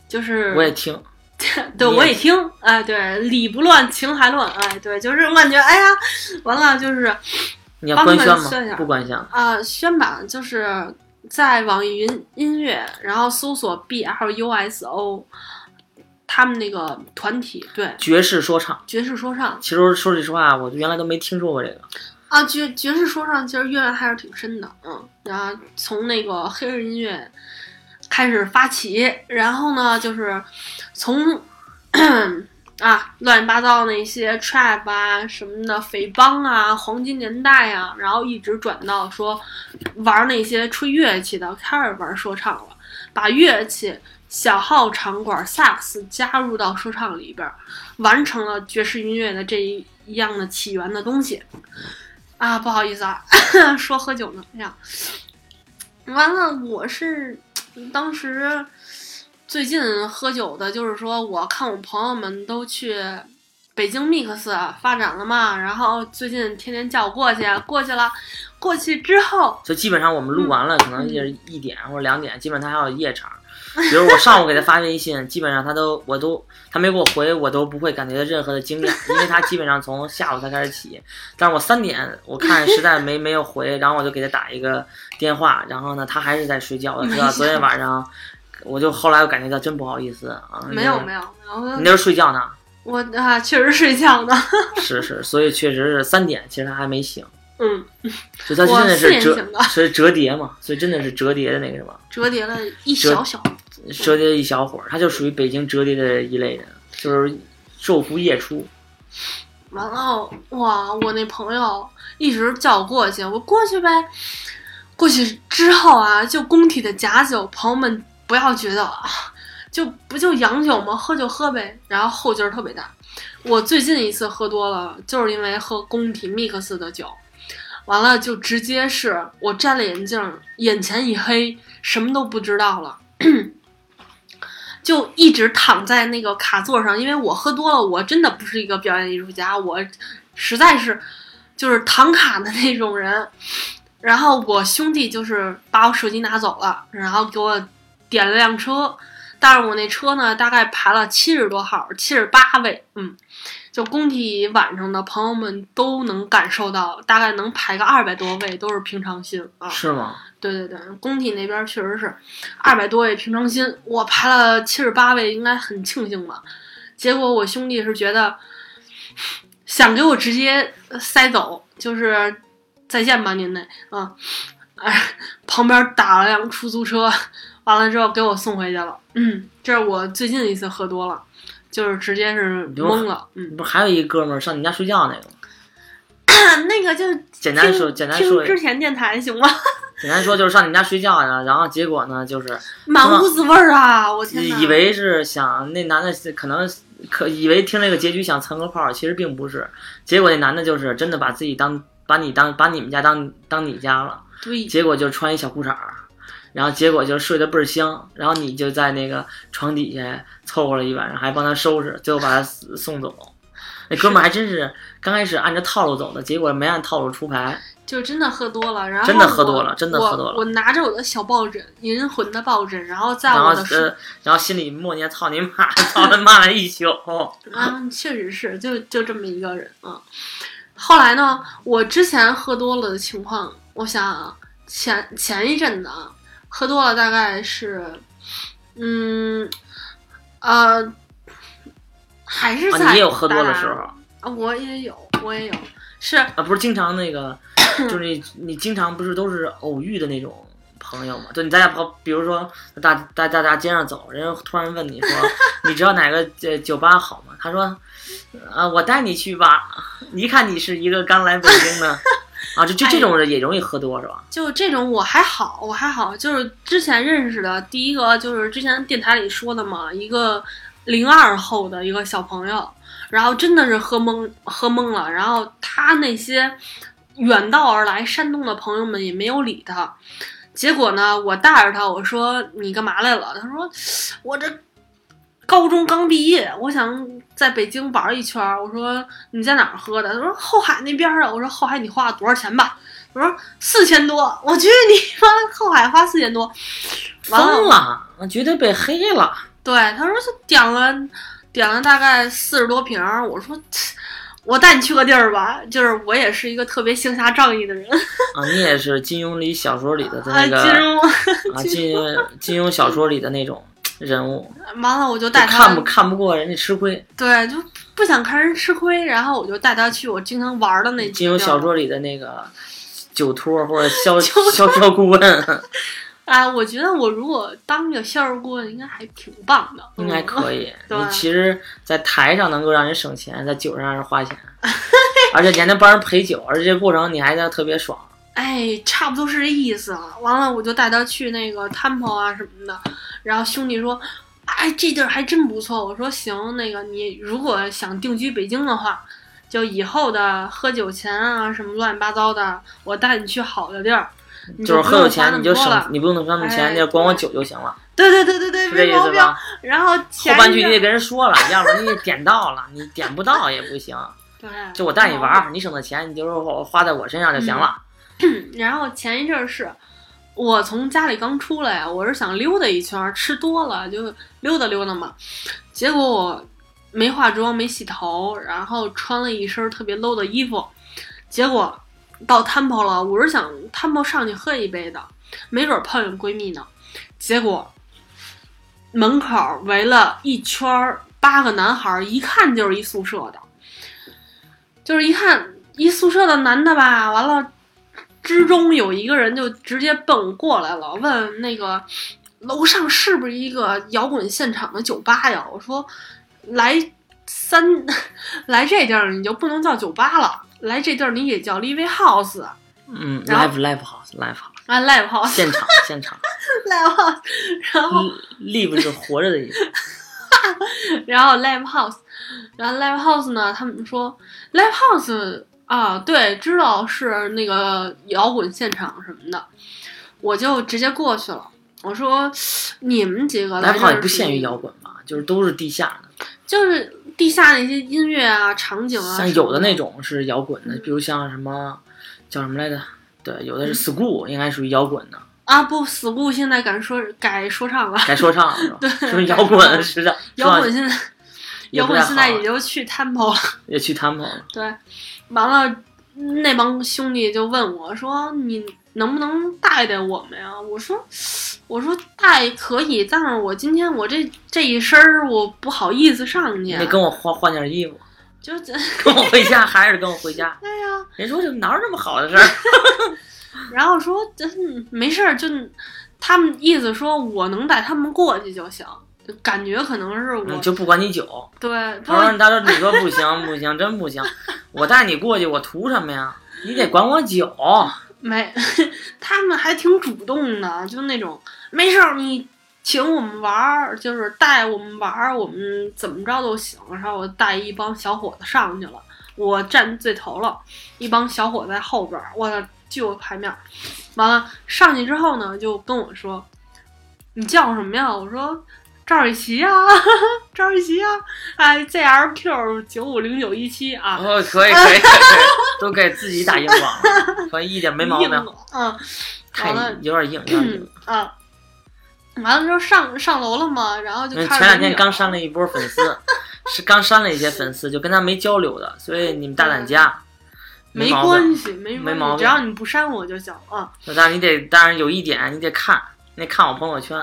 就是我也听，对，我也听，哎，对，理不乱，情还乱，哎，对，就是我感觉，哎呀，完了，就是你要官宣吗？不官宣。啊、宣吧就是在网易云音乐，然后搜索 B L U S O，他们那个团体，对，爵士说唱，爵士说唱。其实说句实话，我原来都没听说过这个。啊，爵爵士说唱其实渊源还是挺深的，嗯，然后从那个黑人音乐开始发起，然后呢，就是从啊乱七八糟那些 trap 啊什么的，匪帮啊，黄金年代啊，然后一直转到说玩那些吹乐器的，开始玩说唱了，把乐器。小号、长管、萨克斯加入到说唱里边，完成了爵士音乐的这一一样的起源的东西。啊，不好意思啊，说喝酒呢。哎呀，完了，我是当时最近喝酒的，就是说我看我朋友们都去北京 Mix 发展了嘛，然后最近天天叫我过去，过去了，过去之后，就基本上我们录完了，可能就是嗯一点或者两点，基本上他还有夜场。比如我上午给他发微信，基本上他都我都他没给我回，我都不会感觉到任何的惊讶，因为他基本上从下午才开始起。但是我三点我看实在没没有回，然后我就给他打一个电话，然后呢他还是在睡觉。我知道昨天晚上，我就后来我感觉到真不好意思啊，没有没有没，有，你那时候睡觉呢？我啊确实睡觉呢，是是，所以确实是三点，其实他还没醒。嗯，就他真的我四是折点醒的，是折叠嘛，所以真的是折叠的那个什么，折叠了一小小，折叠一小会儿，他就属于北京折叠的一类人，就是昼伏夜出。完了，哇！我那朋友一直叫我过去，我过去呗。过去之后啊，就工体的假酒，朋友们不要觉得啊，就不就洋酒吗？喝就喝呗。然后后劲儿特别大。我最近一次喝多了，就是因为喝工体 mix 的酒，完了就直接是我摘了眼镜，眼前一黑，什么都不知道了。就一直躺在那个卡座上，因为我喝多了，我真的不是一个表演艺术家，我实在是就是躺卡的那种人。然后我兄弟就是把我手机拿走了，然后给我点了辆车，但是我那车呢大概排了七十多号，七十八位，嗯，就工体晚上的朋友们都能感受到，大概能排个二百多位都是平常心啊。是吗？对对对，工体那边确实是二百多位平常心，我排了七十八位，应该很庆幸吧。结果我兄弟是觉得想给我直接塞走，就是再见吧，您那啊，哎，旁边打了辆出租车，完了之后给我送回去了。嗯，这是我最近一次喝多了，就是直接是懵了。嗯，不是还有一哥们儿上你家睡觉那个？那个就简单说，简单说，之前电台行吗？简单说就是上你家睡觉呀，然后结果呢就是满屋子味儿啊！我天！以为是想那男的可能可以为听这个结局想蹭个炮，其实并不是。结果那男的就是真的把自己当把你当把你们家当当你家了，对，结果就穿一小裤衩儿，然后结果就睡得倍儿香，然后你就在那个床底下凑合了一晚上，还帮他收拾，最后把他送走。那 哥们儿还真是刚开始按着套路走的，结果没按套路出牌。就真的喝多了，然后真的喝多了真的喝多了我我拿着我的小抱枕，银魂的抱枕，然后在然后我的然后心里默念“操你妈”，操他妈了一宿。啊，确实是，就就这么一个人啊。后来呢，我之前喝多了的情况，我想啊，前前一阵子啊，喝多了大概是，嗯，呃，还是啊，在、你也有喝多的时候啊，我也有，我也有，是啊？不是经常那个，就是你你经常不是都是偶遇的那种朋友嘛？就你在家跑，比如说大大大大街上走，人家突然问你说，你知道哪个呃酒吧好吗？他说，啊，我带你去吧。一看你是一个刚来北京的，啊，就就这种人也容易喝多是吧？就这种我还好，我还好，就是之前认识的第一个，就是之前电台里说的嘛，一个零二后的一个小朋友，然后真的是喝懵喝懵了，然后他那些远道而来山东的朋友们也没有理他，结果呢，我带着他，我说你干嘛来了？他说我这高中刚毕业，我想在北京玩一圈儿。我说你在哪儿喝的？他说后海那边儿啊。我说后海你花了多少钱吧？我说四千多，我去你妈！后海花四千多，完疯了，我绝对被黑了。对，他说是点了点了大概四十多瓶儿。我说，我带你去个地儿吧。就是我也是一个特别行侠仗义的人啊，你也是金庸里小说里的 啊，那个。啊，金金庸小说里的那种人物，完了我就就带他看不看不过人家吃亏。对，就不想看人吃亏，然后我就带他去我经常玩的那金庸小说里的那个酒托或者销 酒销售顾问，啊，我觉得我如果当个销售顾问，应该还挺棒的，应该可以。你其实，在台上能够让人省钱，在酒上让人花钱，而且你还能帮人陪酒，而且这过程你还能特别爽。哎，差不多是这意思啊。完了，我就带他去那个 Temple 啊什么的，然后兄弟说，哎，这地儿还真不错。我说行，那个你如果想定居北京的话，就以后的喝酒钱啊什么乱七八糟的，我带你去好的地儿。你就是喝有钱那你就省你不用那么哎钱，你就管我酒就行了，对对对对对，没毛病。然后后半句你得跟人说了，要不然你点到了，你点不到也不行。对，就我带你玩你省的钱你就是我花在我身上就行了。然 后前一阵儿是我从家里刚出来，我是想溜达一圈儿，吃多了就溜达溜达嘛。结果我没化妆，没洗头，然后穿了一身特别 low 的衣服。结果到 Temple 了，我是想 Temple 上去喝一杯的，没准碰见闺蜜呢。结果门口围了一圈儿八个男孩，一看就是一宿舍的，就是一看一宿舍的男的吧，完了。之中有一个人就直接奔过来了，问那个楼上是不是一个摇滚现场的酒吧呀？我说来三来这地儿你就不能叫酒吧了，来这地儿你也叫 live house 啊嗯，live live house live house，，live house 现场现场 live house，然后，live 是活着的意思。然后 live house，然后 live house 呢，他们说 live house 啊，对，知道是那个摇滚现场什么的，我就直接过去了。我说你们几个来儿也不限于摇滚吧，就是都是地下的，就是地下那些音乐啊、场景啊，像有的那种是摇滚的，比如像什么叫什么来着？对，有的是 school，应该属于摇滚的，啊，不，school 现在敢说改说唱了，改说唱了是吧？对就是摇滚，是的，摇滚现在摇滚现在好也就去 temple 了。也去 temple 了。对，完了，那帮兄弟就问我说：“你能不能带带我们呀？”我说：“ 我说带可以，但是我今天我这这一身儿我不好意思上去你。得跟我换换件衣服，就这，跟我回家还是跟我回家。对呀，人说这哪有这么好的事儿？然后说嗯没事儿，就他们意思说我能带他们过去就行，就感觉可能是我、嗯就不管你酒。对，他说他说你说不行不行，真不行，我带你过去，我图什么呀？你得管我酒。没，他们还挺主动的，就那种没事儿你请我们玩儿，就是带我们玩儿，我们怎么着都行。然后我带一帮小伙子上去了，我站最头了，一帮小伙子在后边儿，我操，巨有排面。完了上去之后呢，就跟我说：“你叫什么呀？”我说。赵雨琪呀，赵雨琪呀，哎，ZRQ 九五零九一七啊，哦，可以可以 都给自己打硬广了，可以一点没毛病。嗯，太有点硬，有点硬。啊，完了之后上上楼了嘛，然后就前两天刚删了一波粉丝，是刚删了一些粉丝，就跟他没交流的，所以你们大胆加，没。关系，没没毛病。只要你不删我就行啊。但是你得，当然有一点你得看，你得看我朋友圈，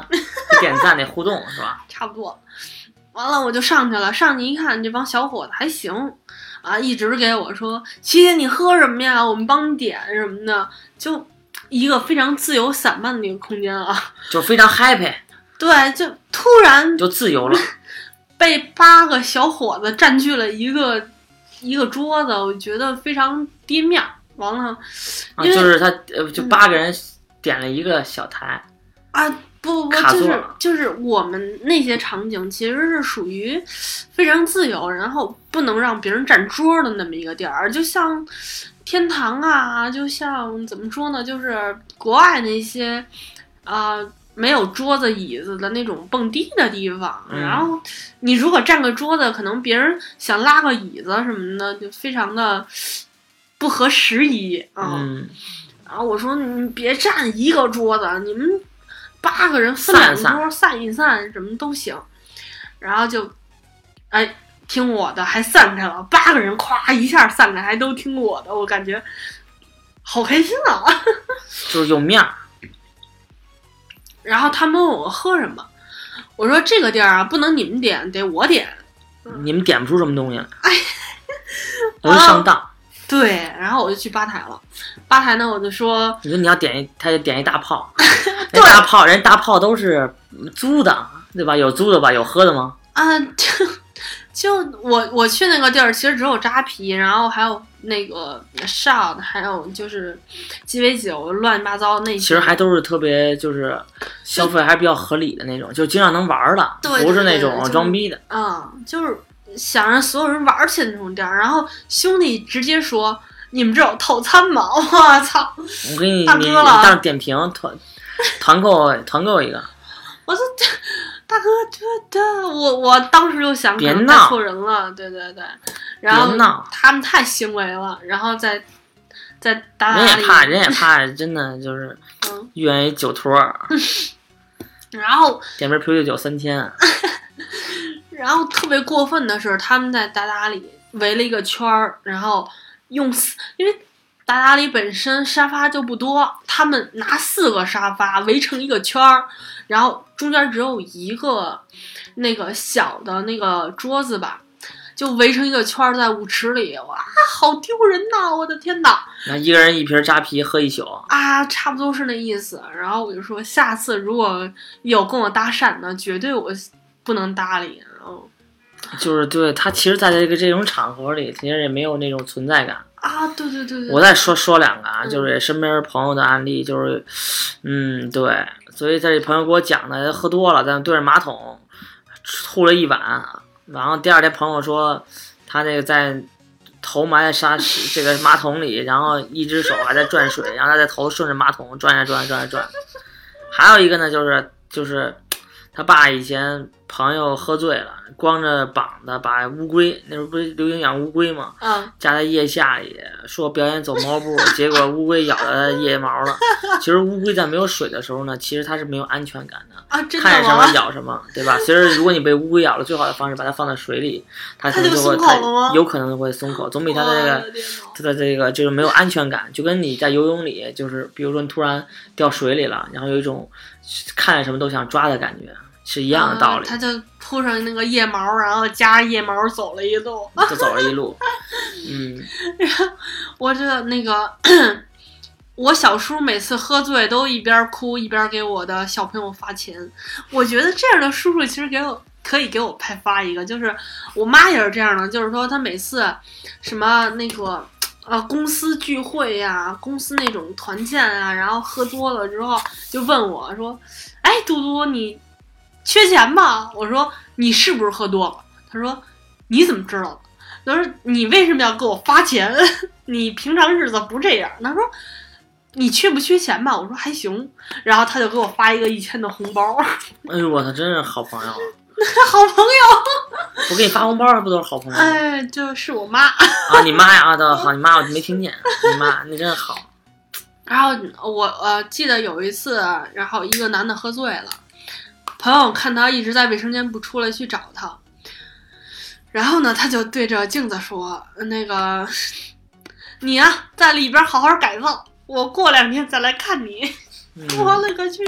点赞，那互动，是吧？差不多。完了我就上去了，上去一看，这帮小伙子还行啊，一直给我说：“琪姐，你喝什么呀？我们帮你点什么的。”就一个非常自由散漫的一个空间啊。就非常 happy，对，就突然就自由了。被八个小伙子占据了一个一个桌子，我觉得非常跌面儿。完了，啊，就是他，呃，就八个人点了一个小台，啊，不不不，就是就是我们那些场景其实是属于非常自由，然后不能让别人占桌的那么一个地儿，就像天堂啊，就像怎么说呢，就是国外那些啊、没有桌子椅子的那种蹦迪的地方，嗯。然后你如果占个桌子，可能别人想拉个椅子什么的，就非常的不合时宜。啊。嗯，然后我说你别占一个桌子，你们八个人分两散桌散一散，什么都行。然后就，哎，听我的，还散开了，八个人咵一下散开，还都听我的，我感觉好开心啊！就是有面儿，然后他们问我喝什么，我说这个地儿啊，不能你们点，得我点。你们点不出什么东西来，哎容易上当。对，然后我就去吧台了。吧台呢，我就说，你说你要点一，他就点一大炮，人大炮，人大炮都是租的，对吧？有租的吧？有喝的吗？啊，就 就我我去那个地儿，其实只有扎啤，然后还有那个 shot，还有就是鸡尾酒，乱七八糟那些。其实还都是特别就是消费还是比较合理的那种，就经常能玩儿的，对对不是那种装逼的。啊、就是想让所有人玩起来那种店儿。然后兄弟直接说：“你们这有套餐吗？”我操！我给你你大哥了当点评团 团购团购一个，我说这大哥，这这，我我当时就想别闹。错人了，对对对，然后别闹。他们太行为了，然后在在打打里，人也怕，人也 怕，真的就是嗯，遇见一酒托。儿，然后点瓶啤酒酒三千，然后特别过分的是，他们在达达里围了一个圈儿，然后用，因为达达里本身沙发就不多，他们拿四个沙发围成一个圈儿，然后中间只有一个那个小的那个桌子吧，就围成一个圈儿在舞池里，哇，好丢人呐！我的天呐！那一个人一瓶扎啤喝一宿，啊，差不多是那意思。然后我就说，下次如果有跟我搭讪的，绝对我不能搭理。然后就是对他其实在这个这种场合里，其实也没有那种存在感。啊，对对对对，我再说说两个啊，嗯就是身边朋友的案例，就是，嗯，对，所以这朋友给我讲的，喝多了，在对着马桶吐了一晚，然后第二天朋友说他那个在头埋在沙 这个马桶里，然后一只手还在转水，然后他在头顺着马桶转呀转呀转呀转。还有一个呢，就是就是他爸以前朋友喝醉了，光着膀子把乌龟，那时候不是流行养乌龟吗？啊夹在腋下里，说表演走猫步，结果乌龟咬了腋毛了。其实乌龟在没有水的时候呢，其实它是没有安全感的，啊，真看见什么？咬什么，对吧？其实如果你被乌龟咬了，最好的方式把它放在水里，它可能它就会有可能会松口，总比它的这个它的这个就是没有安全感，就跟你在游泳里，就是比如说你突然掉水里了，然后有一种看见什么都想抓的感觉，是一样的道理啊，他就铺上那个腋毛，然后夹着腋毛走了一路。就走了一路。嗯，我这那个，我小叔每次喝醉都一边哭一边给我的小朋友发钱。我觉得这样的叔叔其实给我可以给我派发一个，就是我妈也是这样的，就是说她每次什么那个。呃，公司聚会呀、公司那种团建啊，然后喝多了之后就问我说：“哎，嘟嘟，你缺钱吧？”我说：“你是不是喝多了？”他说：“你怎么知道的？”他说：“你为什么要给我发钱？你平常日子不这样。”他说：“你缺不缺钱吧？”我说：“还行。”然后他就给我发一个一千的红包，哎呦我操，真是好朋友啊！好朋友。我给你发红包还不都是好朋友？哎，就是我妈。啊，你妈呀啊，对，好，你妈我没听见，你妈你真是好。然后我呃记得有一次，然后一个男的喝醉了，朋友看他一直在卫生间不出来去找他，然后呢他就对着镜子说：“那个你啊、在里边好好改造，我过两天再来看你。嗯”我勒个去！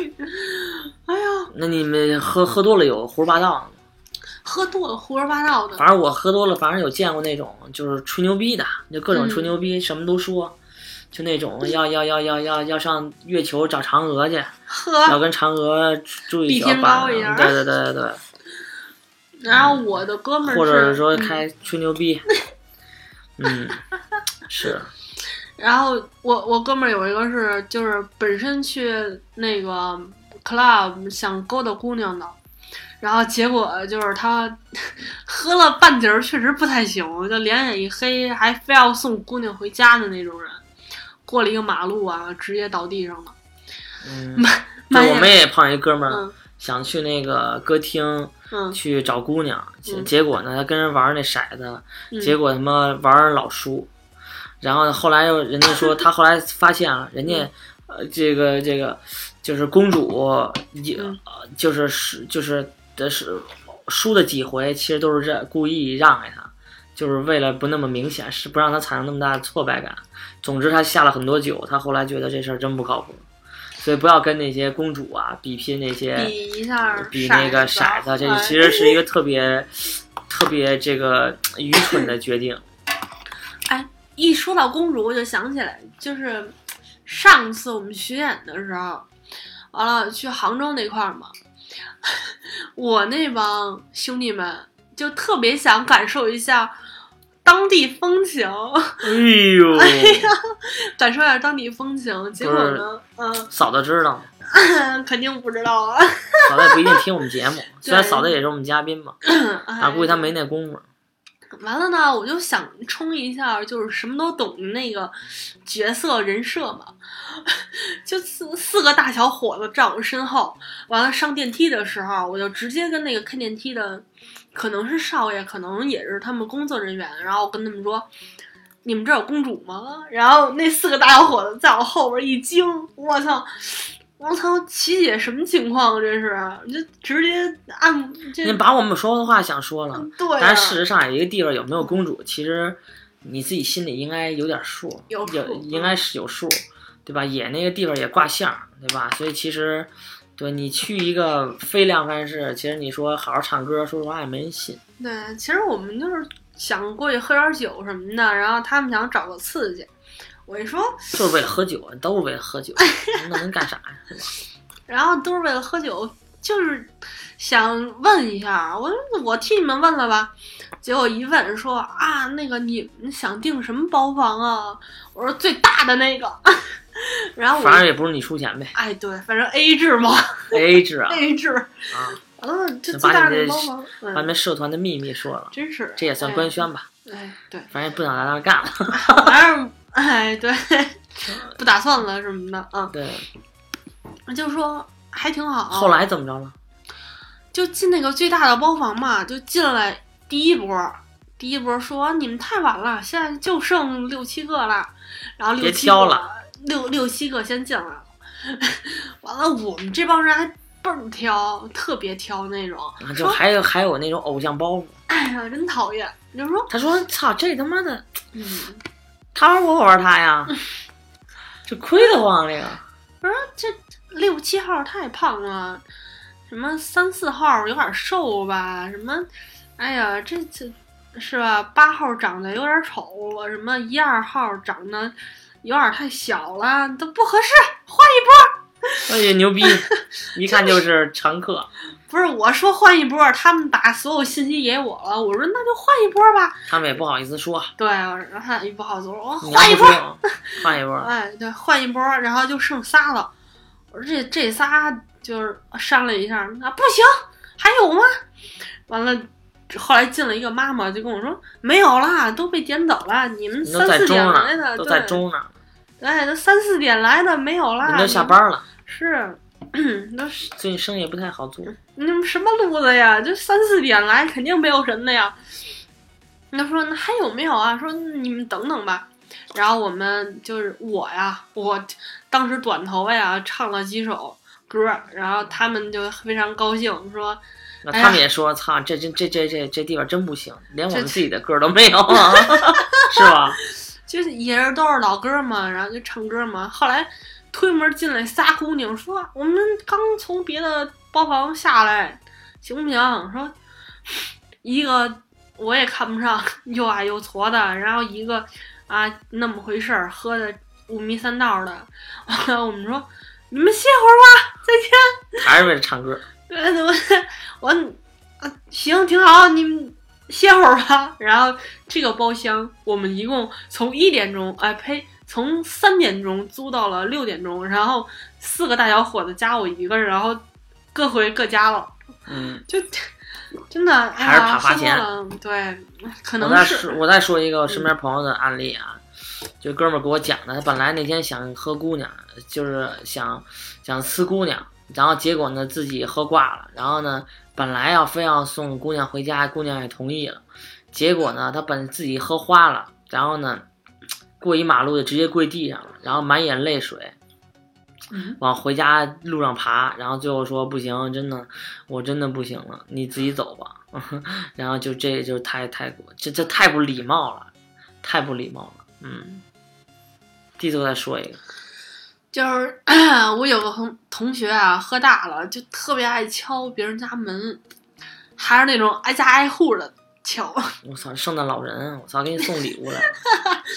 哎呀，那你们喝喝多了有胡说八道的？喝多了胡说八道的，反正我喝多了，反正有见过那种就是吹牛逼的，就各种嗯吹牛逼，什么都说，就那种要要要要要要上月球找嫦娥去，要。跟嫦娥住一比天小板对对对对对，然后我的哥们儿或者是说嗯开 吹牛逼，嗯，是，然后我我哥们儿有一个是就是本身去那个 club 想勾搭姑娘的，然后结果就是他喝了半截儿，确实不太行，就脸也一黑，还非要送姑娘回家的那种人。过了一个马路啊，直接倒地上了。嗯，满眼对，我们也碰上一哥们儿嗯想去那个歌厅嗯去找姑娘，结果呢，他跟人玩那骰子，嗯，结果他妈玩老输，然后后来又人家说 他后来发现啊，人嗯家呃这个这个就是公主也嗯呃就是是就是的是输的几回，其实都是这故意让给他，就是为了不那么明显，是不让他产生那么大的挫败感。总之他下了很多酒，他后来觉得这事儿真不靠谱，所以不要跟那些公主啊比拼那些。比一下比那个骰子，这哎其实是一个 特别、特别这个愚蠢的决定。哎一说到公主，我就想起来，就是上次我们巡演的时候，完了去杭州那块儿嘛，我那帮兄弟们就特别想感受一下当地风情，哎呦，感受一下当地风情。结果呢，嗯、嫂子知道吗？肯定不知道啊。嫂子也不一定听我们节目，虽然嫂子也是我们嘉宾嘛，啊，哎估计她没那功夫。完了呢，我就想冲一下，就是什么都懂的那个角色人设嘛，就四四个大小伙子站我身后，完了上电梯的时候，我就直接跟那个开电梯的，可能是少爷，可能也是他们工作人员，然后我跟他们说。你们这儿有公主吗？然后那四个大小伙子在我后边一惊，我操！我操，琪姐什么情况？这是，就直接按这你把我们说的话想说了，对、啊，但是事实上，一个地方有没有公主，其实你自己心里应该有点数，有数应该是有数，对吧？也那个地方也挂相，对吧？所以其实，对你去一个非量贩式，其实你说好好唱歌，说实话也没人信。对，其实我们就是想过去喝点酒什么的，然后他们想找个刺激。我一说，就是为了喝酒，都是为了喝酒，那能干啥呀？然后都是为了喝酒，就是想问一下，我我替你们问了吧。结果一问说啊，那个你们想订什么包房啊？我说最大的那个。然后我反正也不是你出钱呗哎，对，反正 A 制嘛，A 制啊，A 制。啊！完了，这就最大把你包把你们社团的秘密说了，真是，这也算官宣吧？哎。哎，对，反正也不想在那儿干了。反正哎，对，不打算了什么的啊。对，就说还挺好。后来怎么着了？就进那个最大的包房嘛，就进来第一波，第一波说你们太晚了，现在就剩六七个了，然后六别七个挑了，六六七个先进来了，完了我们这帮人还倍儿挑，特别挑那种，啊就还有还有那种偶像包袱。哎呀真讨厌，你就说他说：“操，这他妈的，嗯，他玩我，我玩他呀，这亏得慌这个。我说这六七号太胖了。什么三四号有点瘦吧，什么，哎呀，这这是吧？八号长得有点丑，什么一二号长得有点太小了，都不合适，换一波。哎呀，牛逼！一看就是常客。不是我说换一波，他们把所有信息给我了，我说那就换一波吧。他们也不好意思说，对，然后也不好说，我说换一波。换一波。哎，对，换一波，然后就剩仨了。我说这这仨就是商量一下，啊，不行，还有吗？完了，后来进了一个妈妈，就跟我说没有啦，都被点走了。你们都在三四点中来的，呢，都对在中呢，对，都三四点来的，没有啦。你都下班了，是，那是最近生意也不太好做。你们什么路子呀？就三四点来，肯定没有人的呀。那说那还有没有啊？说你们等等吧。然后我们就是我呀，我当时短头发呀，唱了几首歌，然后他们就非常高兴，说那他们也说：“操，这这这这这这地方真不行，连我们自己的歌都没有啊，是吧？就是也是都是老歌嘛，然后就唱歌嘛。后来推门进来仨姑娘说：“我们刚从别的包房下来，行不行？”说一个我也看不上，又矮又矬的，然后一个啊那么回事儿，喝的五迷三道的。完了我们说你们歇会儿吧，再见。还是为了唱歌。对，我我啊行挺好，你们 歇会儿吧。然后这个包厢我们一共从一点钟，哎呸，从三点钟租到了六点钟，然后四个大小伙子加我一个，然后各回各家了，嗯，就真的哎还是呀，怕花钱喝多了，对，可能是说，我再说一个我身边朋友的案例啊，就哥们儿给我讲的，他本来那天想喝姑娘，就是想想呲姑娘，然后结果呢自己喝挂了，然后呢本来要非要送姑娘回家，姑娘也同意了，结果呢他本自己喝花了，然后呢过一马路就直接跪地上了，然后满眼泪水。嗯往回家路上爬，然后最后说不行，真的，我真的不行了，你自己走吧。然后就这就太太过，这这太不礼貌了，太不礼貌了。嗯，弟子我再说一个，就是 我有个同同学啊，喝大了就特别爱敲别人家门，还是那种挨家挨户的敲。我操，圣诞老人，我操，给你送礼物来了。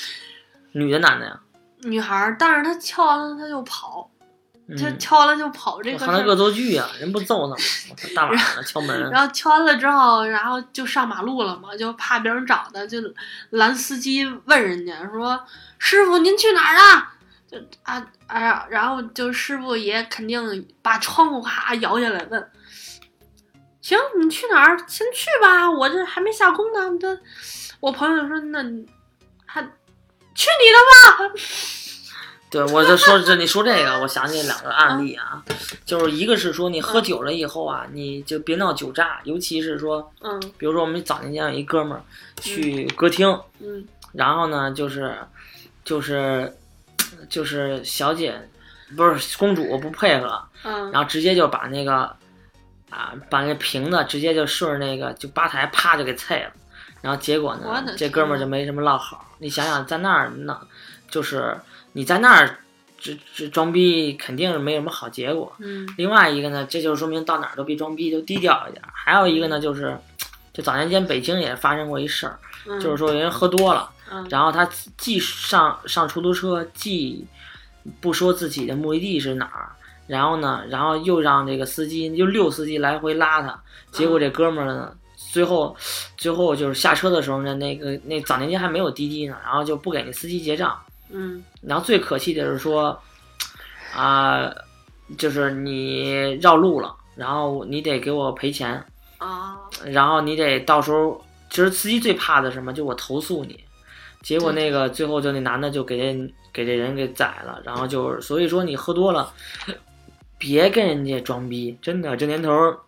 女的男的呀？女孩儿，但是他敲完了他就跑，她嗯，敲完了就跑这个事儿。恶作剧呀、人不揍他吗？大晚上的敲门，然后敲完了之后，然后就上马路了嘛，就怕别人找他，就拦司机问人家说：“师傅，您去哪儿啊？”就啊哎呀，然后就师傅也肯定把窗户咔摇下来问：“行，你去哪儿？先去吧，我这还没下工呢。”这我朋友说：“那你还去你的吧！”对，我就说这，你说这个，我想起两个案例啊，就是一个是说你喝酒了以后啊，你就别闹酒炸，尤其是说，嗯比如说我们早年间有一哥们儿去歌厅，嗯然后呢就是就是就是小姐不是公主不配合，嗯然后直接就把那个啊把那瓶子直接就顺着那个就吧台啪就给碎了，然后结果呢这哥们儿就没什么落好。你想想在那儿那就是你在那儿这这装逼肯定是没什么好结果。嗯另外一个呢，这就说明到哪儿都比装逼，都低调一点儿。还有一个呢，就是就早年间北京也发生过一事儿，嗯，就是说有人喝多了。嗯。然后他既上上出租车，既不说自己的目的地是哪儿，然后呢，然后又让这个司机就六司机来回拉他，结果这哥们儿呢，最后 最后就是下车的时候呢，那个那早年间还没有滴滴呢，然后就不给那司机结账，嗯。然后最可气的是说，啊、就是你绕路了，然后你得给我赔钱，啊然后你得到时候，其实司机最怕的是什么？就我投诉你，结果那个最后就那男的就给这给这人给宰了，然后就是所以说你喝多了，别跟人家装逼，真的这年头儿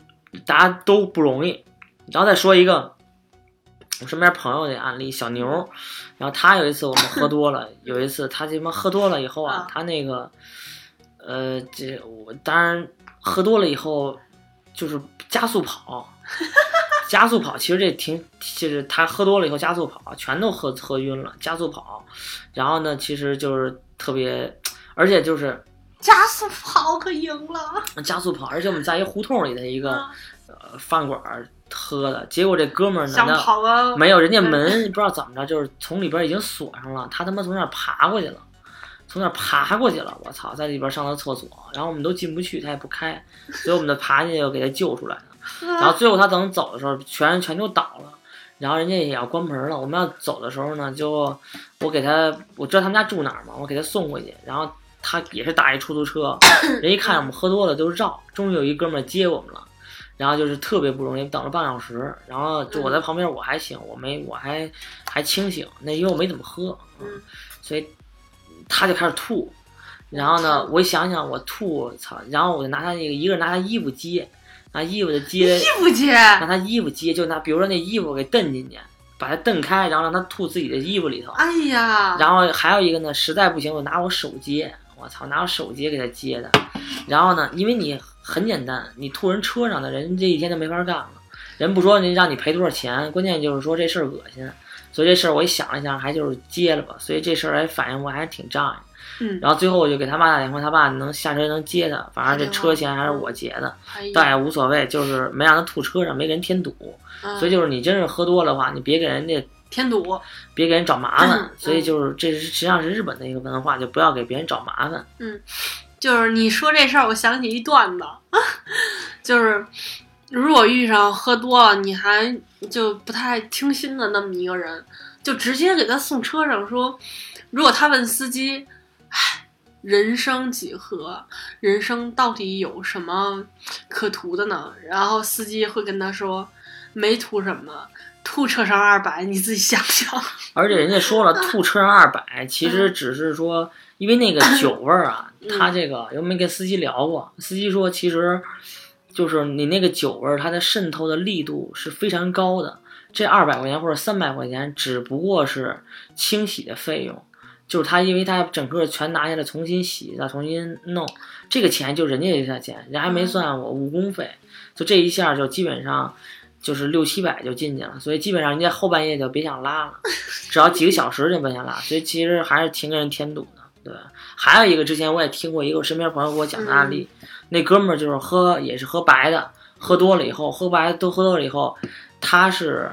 大家都不容易。然后再说一个我身边朋友的案例，小牛，然后他有一次我们喝多了，有一次他他妈喝多了以后啊啊，他那个呃这我当然喝多了以后就是加速跑。加速跑，其实这挺，其实他喝多了以后加速跑，全都喝喝晕了，加速跑，然后呢，其实就是特别，而且就是加速跑可赢了。加速跑，而且我们在一胡同里的一个啊呃饭馆儿喝的，结果这哥们儿呢，想跑个没有，人家嗯门不知道怎么着，就是从里边已经锁上了，他他妈从那儿爬过去了，从那儿爬过去了，我操，在里边上了厕所，然后我们都进不去，他也不开，所以我们就爬进去给他救出来了。然后最后他等走的时候，全全都倒了，然后人家也要关门了。我们要走的时候呢，就我给他，我知道他们家住哪儿嘛，我给他送过去，然后他也是打一出租车，人一看我们喝多了就绕，终于有一哥们儿接我们了。然后就是特别不容易，等了半小时，然后就我在旁边，我还行，我没我还还清醒，那因为我没怎么喝，嗯所以他就开始吐，然后呢，我一想想我吐，操，然后我就拿他那个一个人拿他衣服接，拿衣服的接，衣服接，拿他衣服接，就拿比如说那衣服给蹬进去，把它蹬开，然后让他吐自己的衣服里头，哎呀，然后还有一个呢，实在不行我拿我手接，我操，拿我手接给他接的。然后呢，因为你很简单，你吐人车上的人这一天就没法干了。人不说你让你赔多少钱，关键就是说这事儿恶心。所以这事儿我一想了一下，还就是接了吧。所以这事儿还反应我还是挺仗义。嗯，然后最后我就给他爸打电话，他爸能下车能接他，反正这车钱还是我结的，倒也无所谓，就是没让他吐车上，没给人添堵。嗯所以就是你真是喝多了的话，你别给人家添堵，别给人找麻烦嗯。所以就是这是实际上是日本的一个文化，就不要给别人找麻烦。嗯就是你说这事儿，我想起一段子，就是如果遇上喝多了，你还就不太听心的那么一个人，就直接给他送车上说，如果他问司机，唉，人生几何？人生到底有什么可图的呢？然后司机会跟他说，没图什么。吐车上二百，你自己想想。而且人家说了，吐车上二百，其实只是说，因为那个酒味儿啊，嗯他这个又没跟司机聊过，司机说其实就是你那个酒味儿，它的渗透的力度是非常高的。这二百块钱或者三百块钱，只不过是清洗的费用，就是他因为他整个全拿下来重新洗，再重新弄，这个钱就人家这钱，人家还没算我误工费，就这一下就基本上。就是六七百就进去了，所以基本上人家后半夜就别想拉了，只要几个小时就别想拉，所以其实还是挺给人添堵的，对。还有一个之前我也听过一个我身边朋友给我讲的案例，那哥们儿就是喝也是喝白的，喝多了以后，喝白都喝多了以后，他是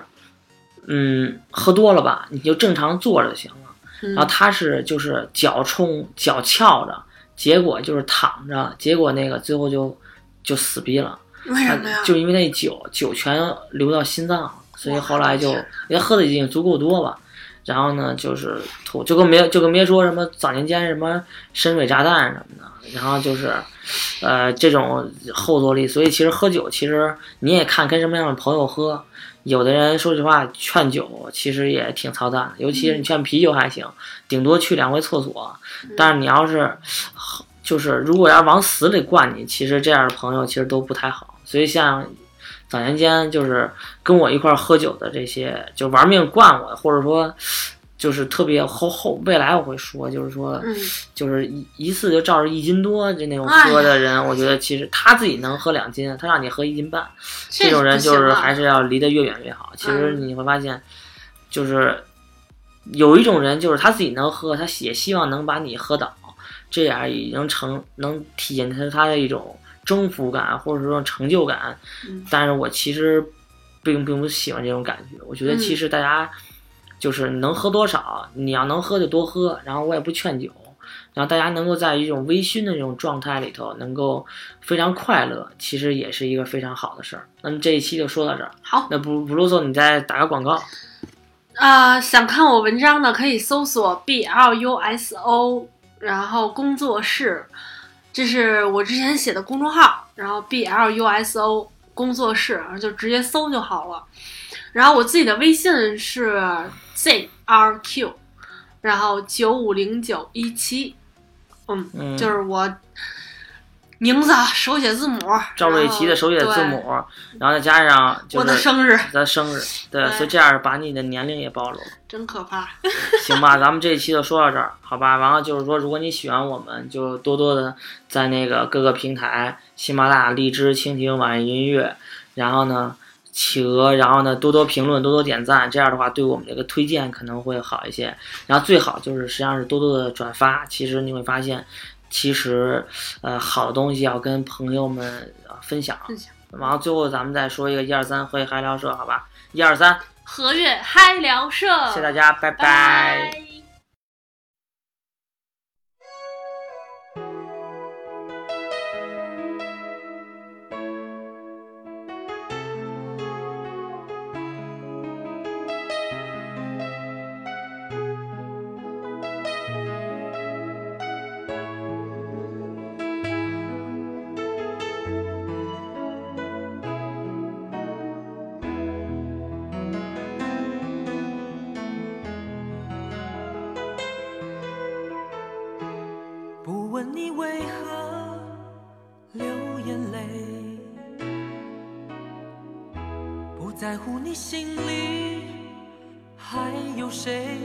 嗯喝多了吧，你就正常坐着就行了。嗯然后他是就是脚冲脚翘着，结果就是躺着，结果那个最后就就死逼了。为什么呀？就因为那酒酒全流到心脏，所以后来就我的天人家喝的已经足够多吧。然后呢，就是吐，就跟别就跟别说什么早年间什么深水炸弹什么的，然后就是，呃，这种后坐力。所以其实喝酒，其实你也看跟什么样的朋友喝。有的人说实话劝酒其实也挺操蛋的，尤其是你劝啤酒还行，顶多去两回厕所。但是你要是就是如果要往死里灌你，其实这样的朋友其实都不太好。所以像早年间就是跟我一块儿喝酒的这些，就玩命灌我，或者说就是特别后后未来我会说，就是说嗯，就是一一次就照着一斤多就那种喝的人，我觉得其实他自己能喝两斤，他让你喝一斤半，这种人就是还是要离得越远越好。其实嗯你会发现，就是有一种人，就是他自己能喝，他也希望能把你喝倒，这样已经成能体现他他的一种征服感，或者说成就感。嗯但是我其实并并不喜欢这种感觉，我觉得其嗯实大家就是能喝多少，你要能喝就多喝，然后我也不劝酒。然后大家能够在一种微醺的这种状态里头，能够非常快乐，其实也是一个非常好的事儿。那么这一期就说到这儿，好。那不不啰嗦，你再打个广告。啊，想看我文章的可以搜索 B L U S O，然后工作室，这是我之前写的公众号，然后 B L U S O 工作室，然后就直接搜就好了。然后我自己的微信是 Z R Q，然后九五零九一七，嗯，嗯，就是我名字啊手写字母，赵瑞琪的手写字母，然后再加上就我的生日，的生日，对，对所以这样把你的年龄也暴露了。真可怕。行吧，咱们这一期就说到这儿，好吧？完了就是说，如果你喜欢我们，就多多的在那个各个平台，喜马拉雅、荔枝、蜻蜓、网易音乐，然后呢，企鹅，然后呢，多多评论，多多点赞，这样的话对我们这个推荐可能会好一些。然后最好就是实际上是多多的转发，其实你会发现。其实呃好的东西要跟朋友们呃分享。分享然后最后咱们再说一个一二三会嗨聊社，好吧？一二三，和悦嗨聊社，谢谢大家，拜拜问你为何流眼泪，不在乎你心里还有谁，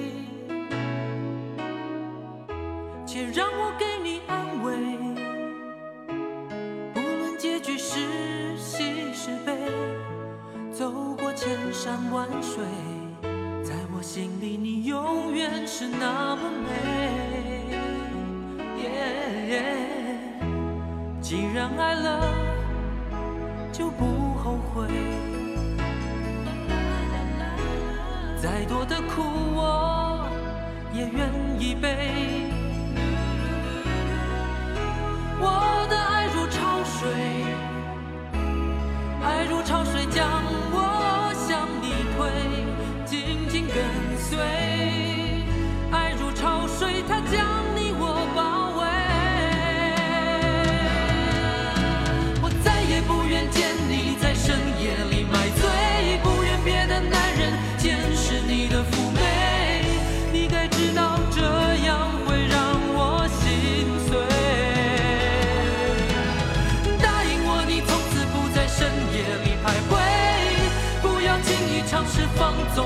的苦我也愿意背。放纵